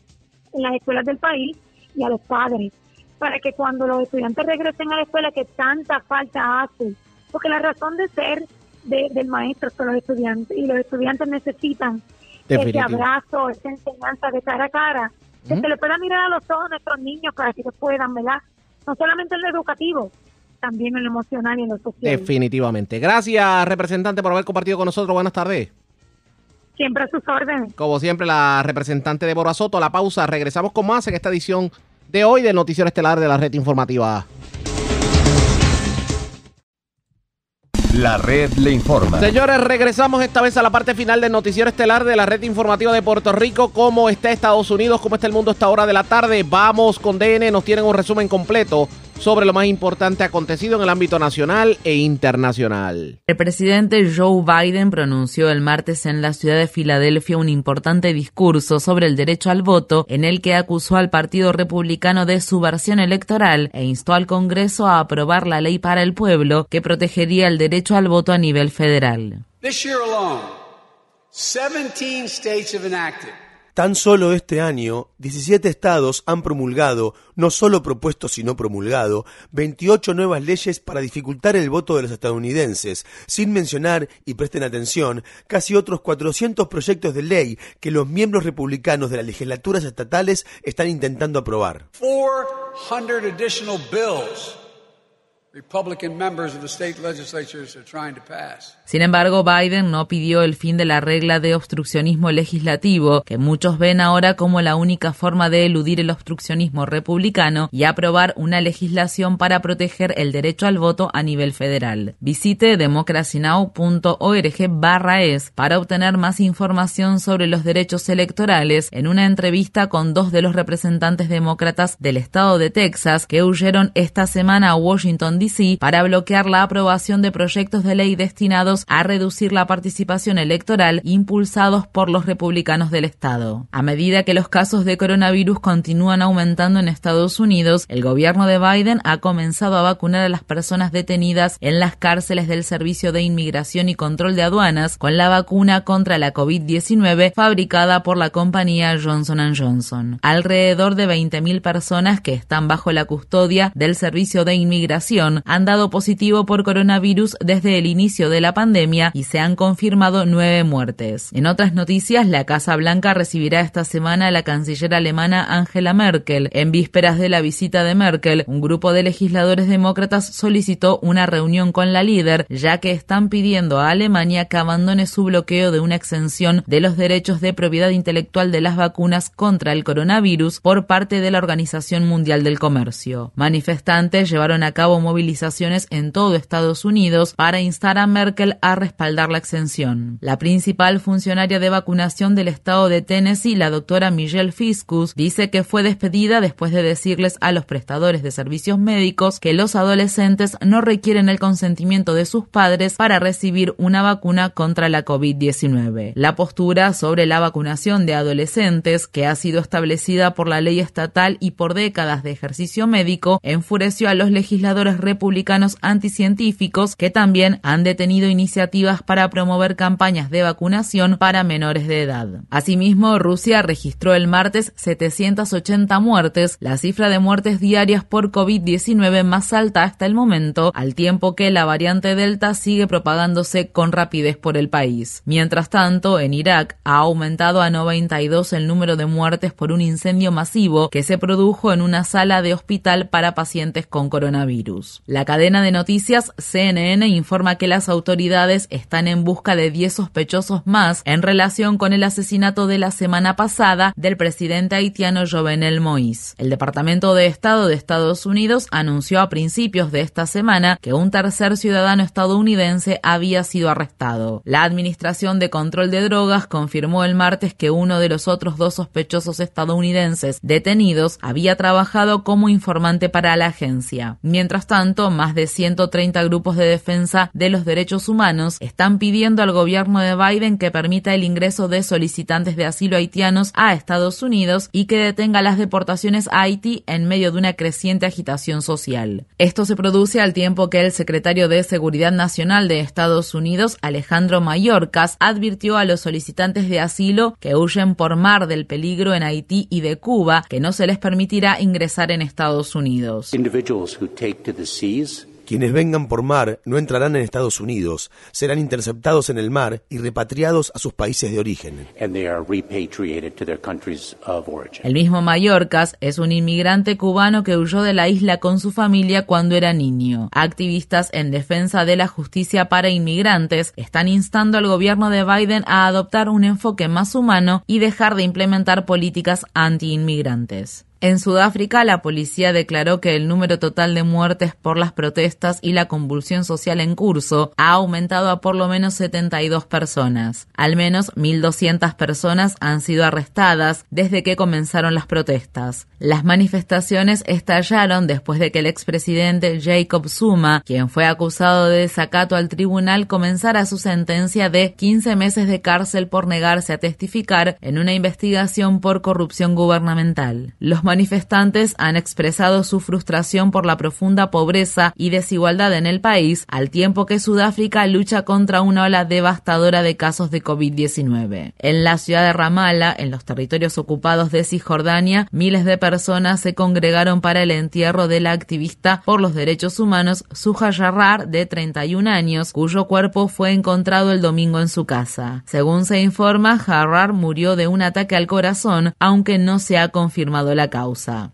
Speaker 21: en las escuelas del país y a los padres, para que cuando los estudiantes regresen a la escuela, que tanta falta hace, porque la razón de ser del maestro con los estudiantes y los estudiantes necesitan ese abrazo, esa enseñanza de cara a cara, que se le pueda mirar a los ojos a nuestros niños para que puedan, ¿verdad? No solamente en lo educativo, también en lo emocional y en lo social.
Speaker 2: Definitivamente. Gracias, representante, por haber compartido con nosotros. Buenas tardes.
Speaker 21: Siempre a sus órdenes.
Speaker 2: Como siempre, la representante de Soto. La pausa. Regresamos con más en esta edición de hoy del Noticiero Estelar de la Red Informativa.
Speaker 6: La red le informa.
Speaker 2: Señores, regresamos esta vez a la parte final del noticiero estelar de la red informativa de Puerto Rico. ¿Cómo está Estados Unidos? ¿Cómo está el mundo a esta hora de la tarde? Vamos con DN, nos tienen un resumen completo sobre lo más importante acontecido en el ámbito nacional e internacional.
Speaker 22: El presidente Joe Biden pronunció el martes en la ciudad de Filadelfia un importante discurso sobre el derecho al voto en el que acusó al Partido Republicano de subversión electoral e instó al Congreso a aprobar la ley para el pueblo que protegería el derecho al voto a nivel federal.
Speaker 23: Tan solo este año, 17 estados han promulgado, no solo propuesto sino promulgado, 28 nuevas leyes para dificultar el voto de los estadounidenses, sin mencionar, y presten atención, casi otros 400 proyectos de ley que los miembros republicanos de las legislaturas estatales están intentando aprobar. 400 additional bills
Speaker 22: sin embargo, Biden no pidió el fin de la regla de obstruccionismo legislativo, que muchos ven ahora como la única forma de eludir el obstruccionismo republicano y aprobar una legislación para proteger el derecho al voto a nivel federal. Visite democracynow.org barra es para obtener más información sobre los derechos electorales en una entrevista con dos de los representantes demócratas del estado de Texas que huyeron esta semana a Washington, Para bloquear la aprobación de proyectos de ley destinados a reducir la participación electoral impulsados por los republicanos del Estado. A medida que los casos de coronavirus continúan aumentando en Estados Unidos, el gobierno de Biden ha comenzado a vacunar a las personas detenidas en las cárceles del Servicio de Inmigración y Control de Aduanas con la vacuna contra la COVID-19 fabricada por la compañía Johnson Johnson. Alrededor de 20.000 personas que están bajo la custodia del Servicio de Inmigración Han dado positivo por coronavirus desde el inicio de la pandemia y se han confirmado nueve muertes. En otras noticias, la Casa Blanca recibirá esta semana a la canciller alemana Angela Merkel. En vísperas de la visita de Merkel, un grupo de legisladores demócratas solicitó una reunión con la líder, ya que están pidiendo a Alemania que abandone su bloqueo de una exención de los derechos de propiedad intelectual de las vacunas contra el coronavirus por parte de la Organización Mundial del Comercio. Manifestantes llevaron a cabo movilizaciones en todo Estados Unidos para instar a Merkel a respaldar la exención. La principal funcionaria de vacunación del estado de Tennessee, la doctora Michelle Fiscus, dice que fue despedida después de decirles a los prestadores de servicios médicos que los adolescentes no requieren el consentimiento de sus padres para recibir una vacuna contra la COVID-19. La postura sobre la vacunación de adolescentes, que ha sido establecida por la ley estatal y por décadas de ejercicio médico, enfureció a los legisladores republicanos anticientíficos que también han detenido iniciativas para promover campañas de vacunación para menores de edad. Asimismo, Rusia registró el martes 780 muertes, la cifra de muertes diarias por COVID-19 más alta hasta el momento, al tiempo que la variante Delta sigue propagándose con rapidez por el país. Mientras tanto, en Irak ha aumentado a 92 el número de muertes por un incendio masivo que se produjo en una sala de hospital para pacientes con coronavirus. La cadena de noticias CNN informa que las autoridades están en busca de 10 sospechosos más en relación con el asesinato de la semana pasada del presidente haitiano Jovenel Moïse. El Departamento de Estado de Estados Unidos anunció a principios de esta semana que un tercer ciudadano estadounidense había sido arrestado. La Administración de Control de Drogas confirmó el martes que uno de los otros dos sospechosos estadounidenses detenidos había trabajado como informante para la agencia. Mientras tanto, más de 130 grupos de defensa de los derechos humanos están pidiendo al gobierno de Biden que permita el ingreso de solicitantes de asilo haitianos a Estados Unidos y que detenga las deportaciones a Haití en medio de una creciente agitación social. Esto se produce al tiempo que el secretario de Seguridad Nacional de Estados Unidos, Alejandro Mayorkas, advirtió a los solicitantes de asilo que huyen por mar del peligro en Haití y de Cuba que no se les permitirá ingresar en Estados Unidos.
Speaker 23: Quienes vengan por mar no entrarán en Estados Unidos, serán interceptados en el mar y repatriados a sus países de origen.
Speaker 22: El mismo Mallorcas es un inmigrante cubano que huyó de la isla con su familia cuando era niño. Activistas en defensa de la justicia para inmigrantes están instando al gobierno de Biden a adoptar un enfoque más humano y dejar de implementar políticas anti-inmigrantes. En Sudáfrica, la policía declaró que el número total de muertes por las protestas y la convulsión social en curso ha aumentado a por lo menos 72 personas. Al menos 1.200 personas han sido arrestadas desde que comenzaron las protestas. Las manifestaciones estallaron después de que el expresidente Jacob Zuma, quien fue acusado de desacato al tribunal, comenzara su sentencia de 15 meses de cárcel por negarse a testificar en una investigación por corrupción gubernamental. Los manifestantes han expresado su frustración por la profunda pobreza y desigualdad en el país, al tiempo que Sudáfrica lucha contra una ola devastadora de casos de COVID-19. En la ciudad de Ramallah, en los territorios ocupados de Cisjordania, miles de personas se congregaron para el entierro de la activista por los derechos humanos Suja Yarrar, de 31 años, cuyo cuerpo fue encontrado el domingo en su casa. Según se informa, Jarrar murió de un ataque al corazón, aunque no se ha confirmado la causa.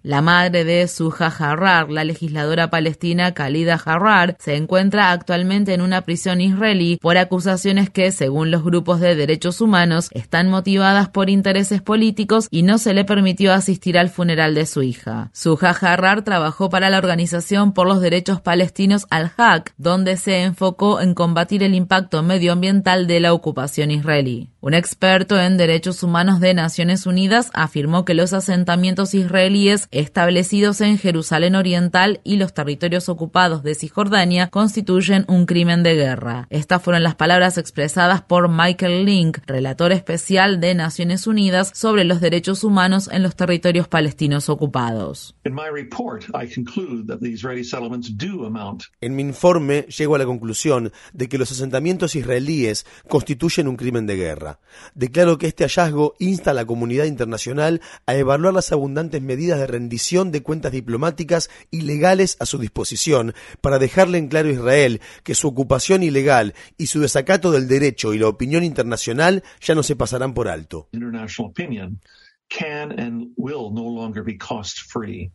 Speaker 22: La madre de Suja Harrar, la legisladora palestina Khalida Harrar, se encuentra actualmente en una prisión israelí por acusaciones que, según los grupos de derechos humanos, están motivadas por intereses políticos y no se le permitió asistir al funeral de su hija. Suja Harrar trabajó para la Organización por los Derechos Palestinos Al-Haq, donde se enfocó en combatir el impacto medioambiental de la ocupación israelí. Un experto en derechos humanos de Naciones Unidas afirmó que los asentamientos israelíes establecidos en Jerusalén Oriental y los territorios ocupados de Cisjordania constituyen un crimen de guerra. Estas fueron las palabras expresadas por Michael Link, relator especial de Naciones Unidas sobre los derechos humanos en los territorios palestinos ocupados.
Speaker 23: En mi informe llego a la conclusión de que los asentamientos israelíes constituyen un crimen de guerra. Declaro que este hallazgo insta a la comunidad internacional a evaluar las abundantes medidas de rendición de cuentas diplomáticas y legales a su disposición para dejarle en claro a Israel que su ocupación ilegal y su desacato del derecho y la opinión internacional ya no se pasarán por alto.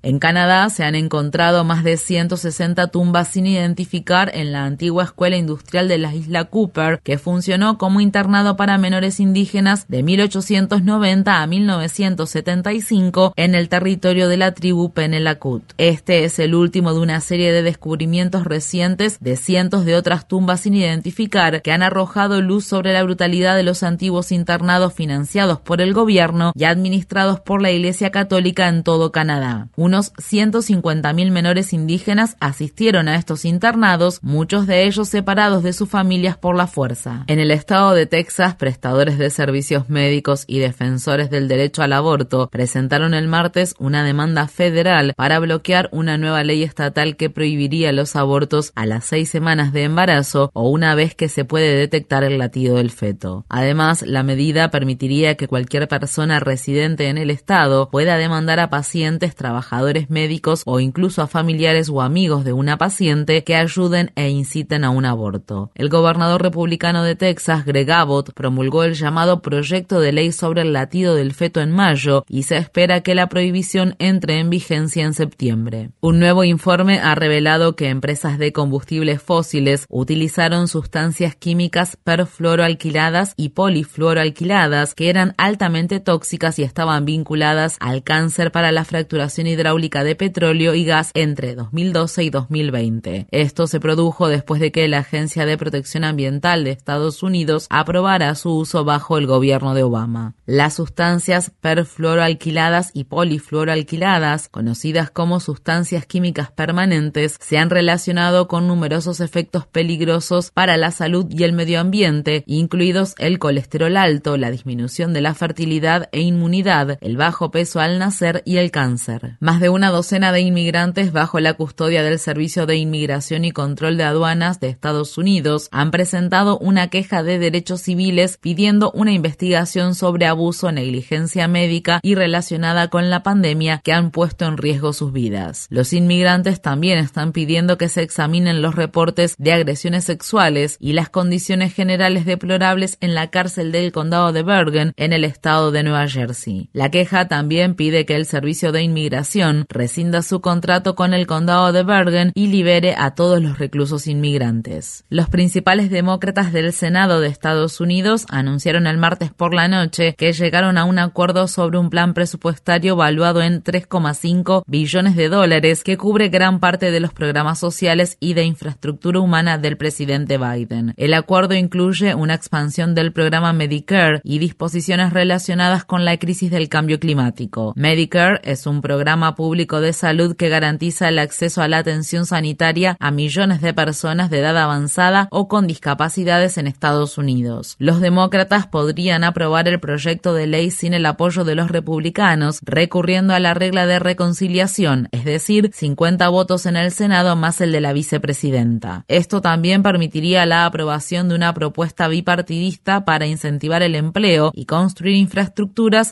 Speaker 22: En Canadá se han encontrado más de 160 tumbas sin identificar en la antigua escuela industrial de la isla Cooper, que funcionó como internado para menores indígenas de 1890 a 1975 en el territorio de la tribu Penelakut. Este es el último de una serie de descubrimientos recientes de cientos de otras tumbas sin identificar que han arrojado luz sobre la brutalidad de los antiguos internados financiados por el gobierno y administrados por la Iglesia Católica en todo Canadá. Unos 150.000 menores indígenas asistieron a estos internados, muchos de ellos separados de sus familias por la fuerza. En el estado de Texas, prestadores de servicios médicos y defensores del derecho al aborto presentaron el martes una demanda federal para bloquear una nueva ley estatal que prohibiría los abortos a las seis semanas de embarazo o una vez que se puede detectar el latido del feto. Además, la medida permitiría que cualquier persona residente en el Estado pueda demandar a pacientes, trabajadores médicos o incluso a familiares o amigos de una paciente que ayuden e inciten a un aborto. El gobernador republicano de Texas, Greg Abbott, promulgó el llamado proyecto de ley sobre el latido del feto en mayo y se espera que la prohibición entre en vigencia en septiembre. Un nuevo informe ha revelado que empresas de combustibles fósiles utilizaron sustancias químicas perfluoroalquiladas y polifluoroalquiladas que eran altamente tóxicas y estaban vinculadas al cáncer para la fracturación hidráulica de petróleo y gas entre 2012 y 2020. Esto se produjo después de que la Agencia de Protección Ambiental de Estados Unidos aprobara su uso bajo el gobierno de Obama. Las sustancias perfluoroalquiladas y polifluoroalquiladas, conocidas como sustancias químicas permanentes, se han relacionado con numerosos efectos peligrosos para la salud y el medio ambiente, incluidos el colesterol alto, la disminución de la fertilidad e inmunidad el bajo peso al nacer y el cáncer. Más de una docena de inmigrantes bajo la custodia del Servicio de Inmigración y Control de Aduanas de Estados Unidos han presentado una queja de derechos civiles pidiendo una investigación sobre abuso, negligencia médica y relacionada con la pandemia que han puesto en riesgo sus vidas. Los inmigrantes también están pidiendo que se examinen los reportes de agresiones sexuales y las condiciones generales deplorables en la cárcel del condado de Bergen en el estado de Nueva Jersey. La queja también pide que el Servicio de Inmigración rescinda su contrato con el condado de Bergen y libere a todos los reclusos inmigrantes. Los principales demócratas del Senado de Estados Unidos anunciaron el martes por la noche que llegaron a un acuerdo sobre un plan presupuestario valuado en 3,5 billones de dólares que cubre gran parte de los programas sociales y de infraestructura humana del presidente Biden. El acuerdo incluye una expansión del programa Medicare y disposiciones relacionadas con la crisis del cambio climático. Medicare es un programa público de salud que garantiza el acceso a la atención sanitaria a millones de personas de edad avanzada o con discapacidades en Estados Unidos. Los demócratas podrían aprobar el proyecto de ley sin el apoyo de los republicanos, recurriendo a la regla de reconciliación, es decir, 50 votos en el Senado más el de la vicepresidenta. Esto también permitiría la aprobación de una propuesta bipartidista para incentivar el empleo y construir infraestructuras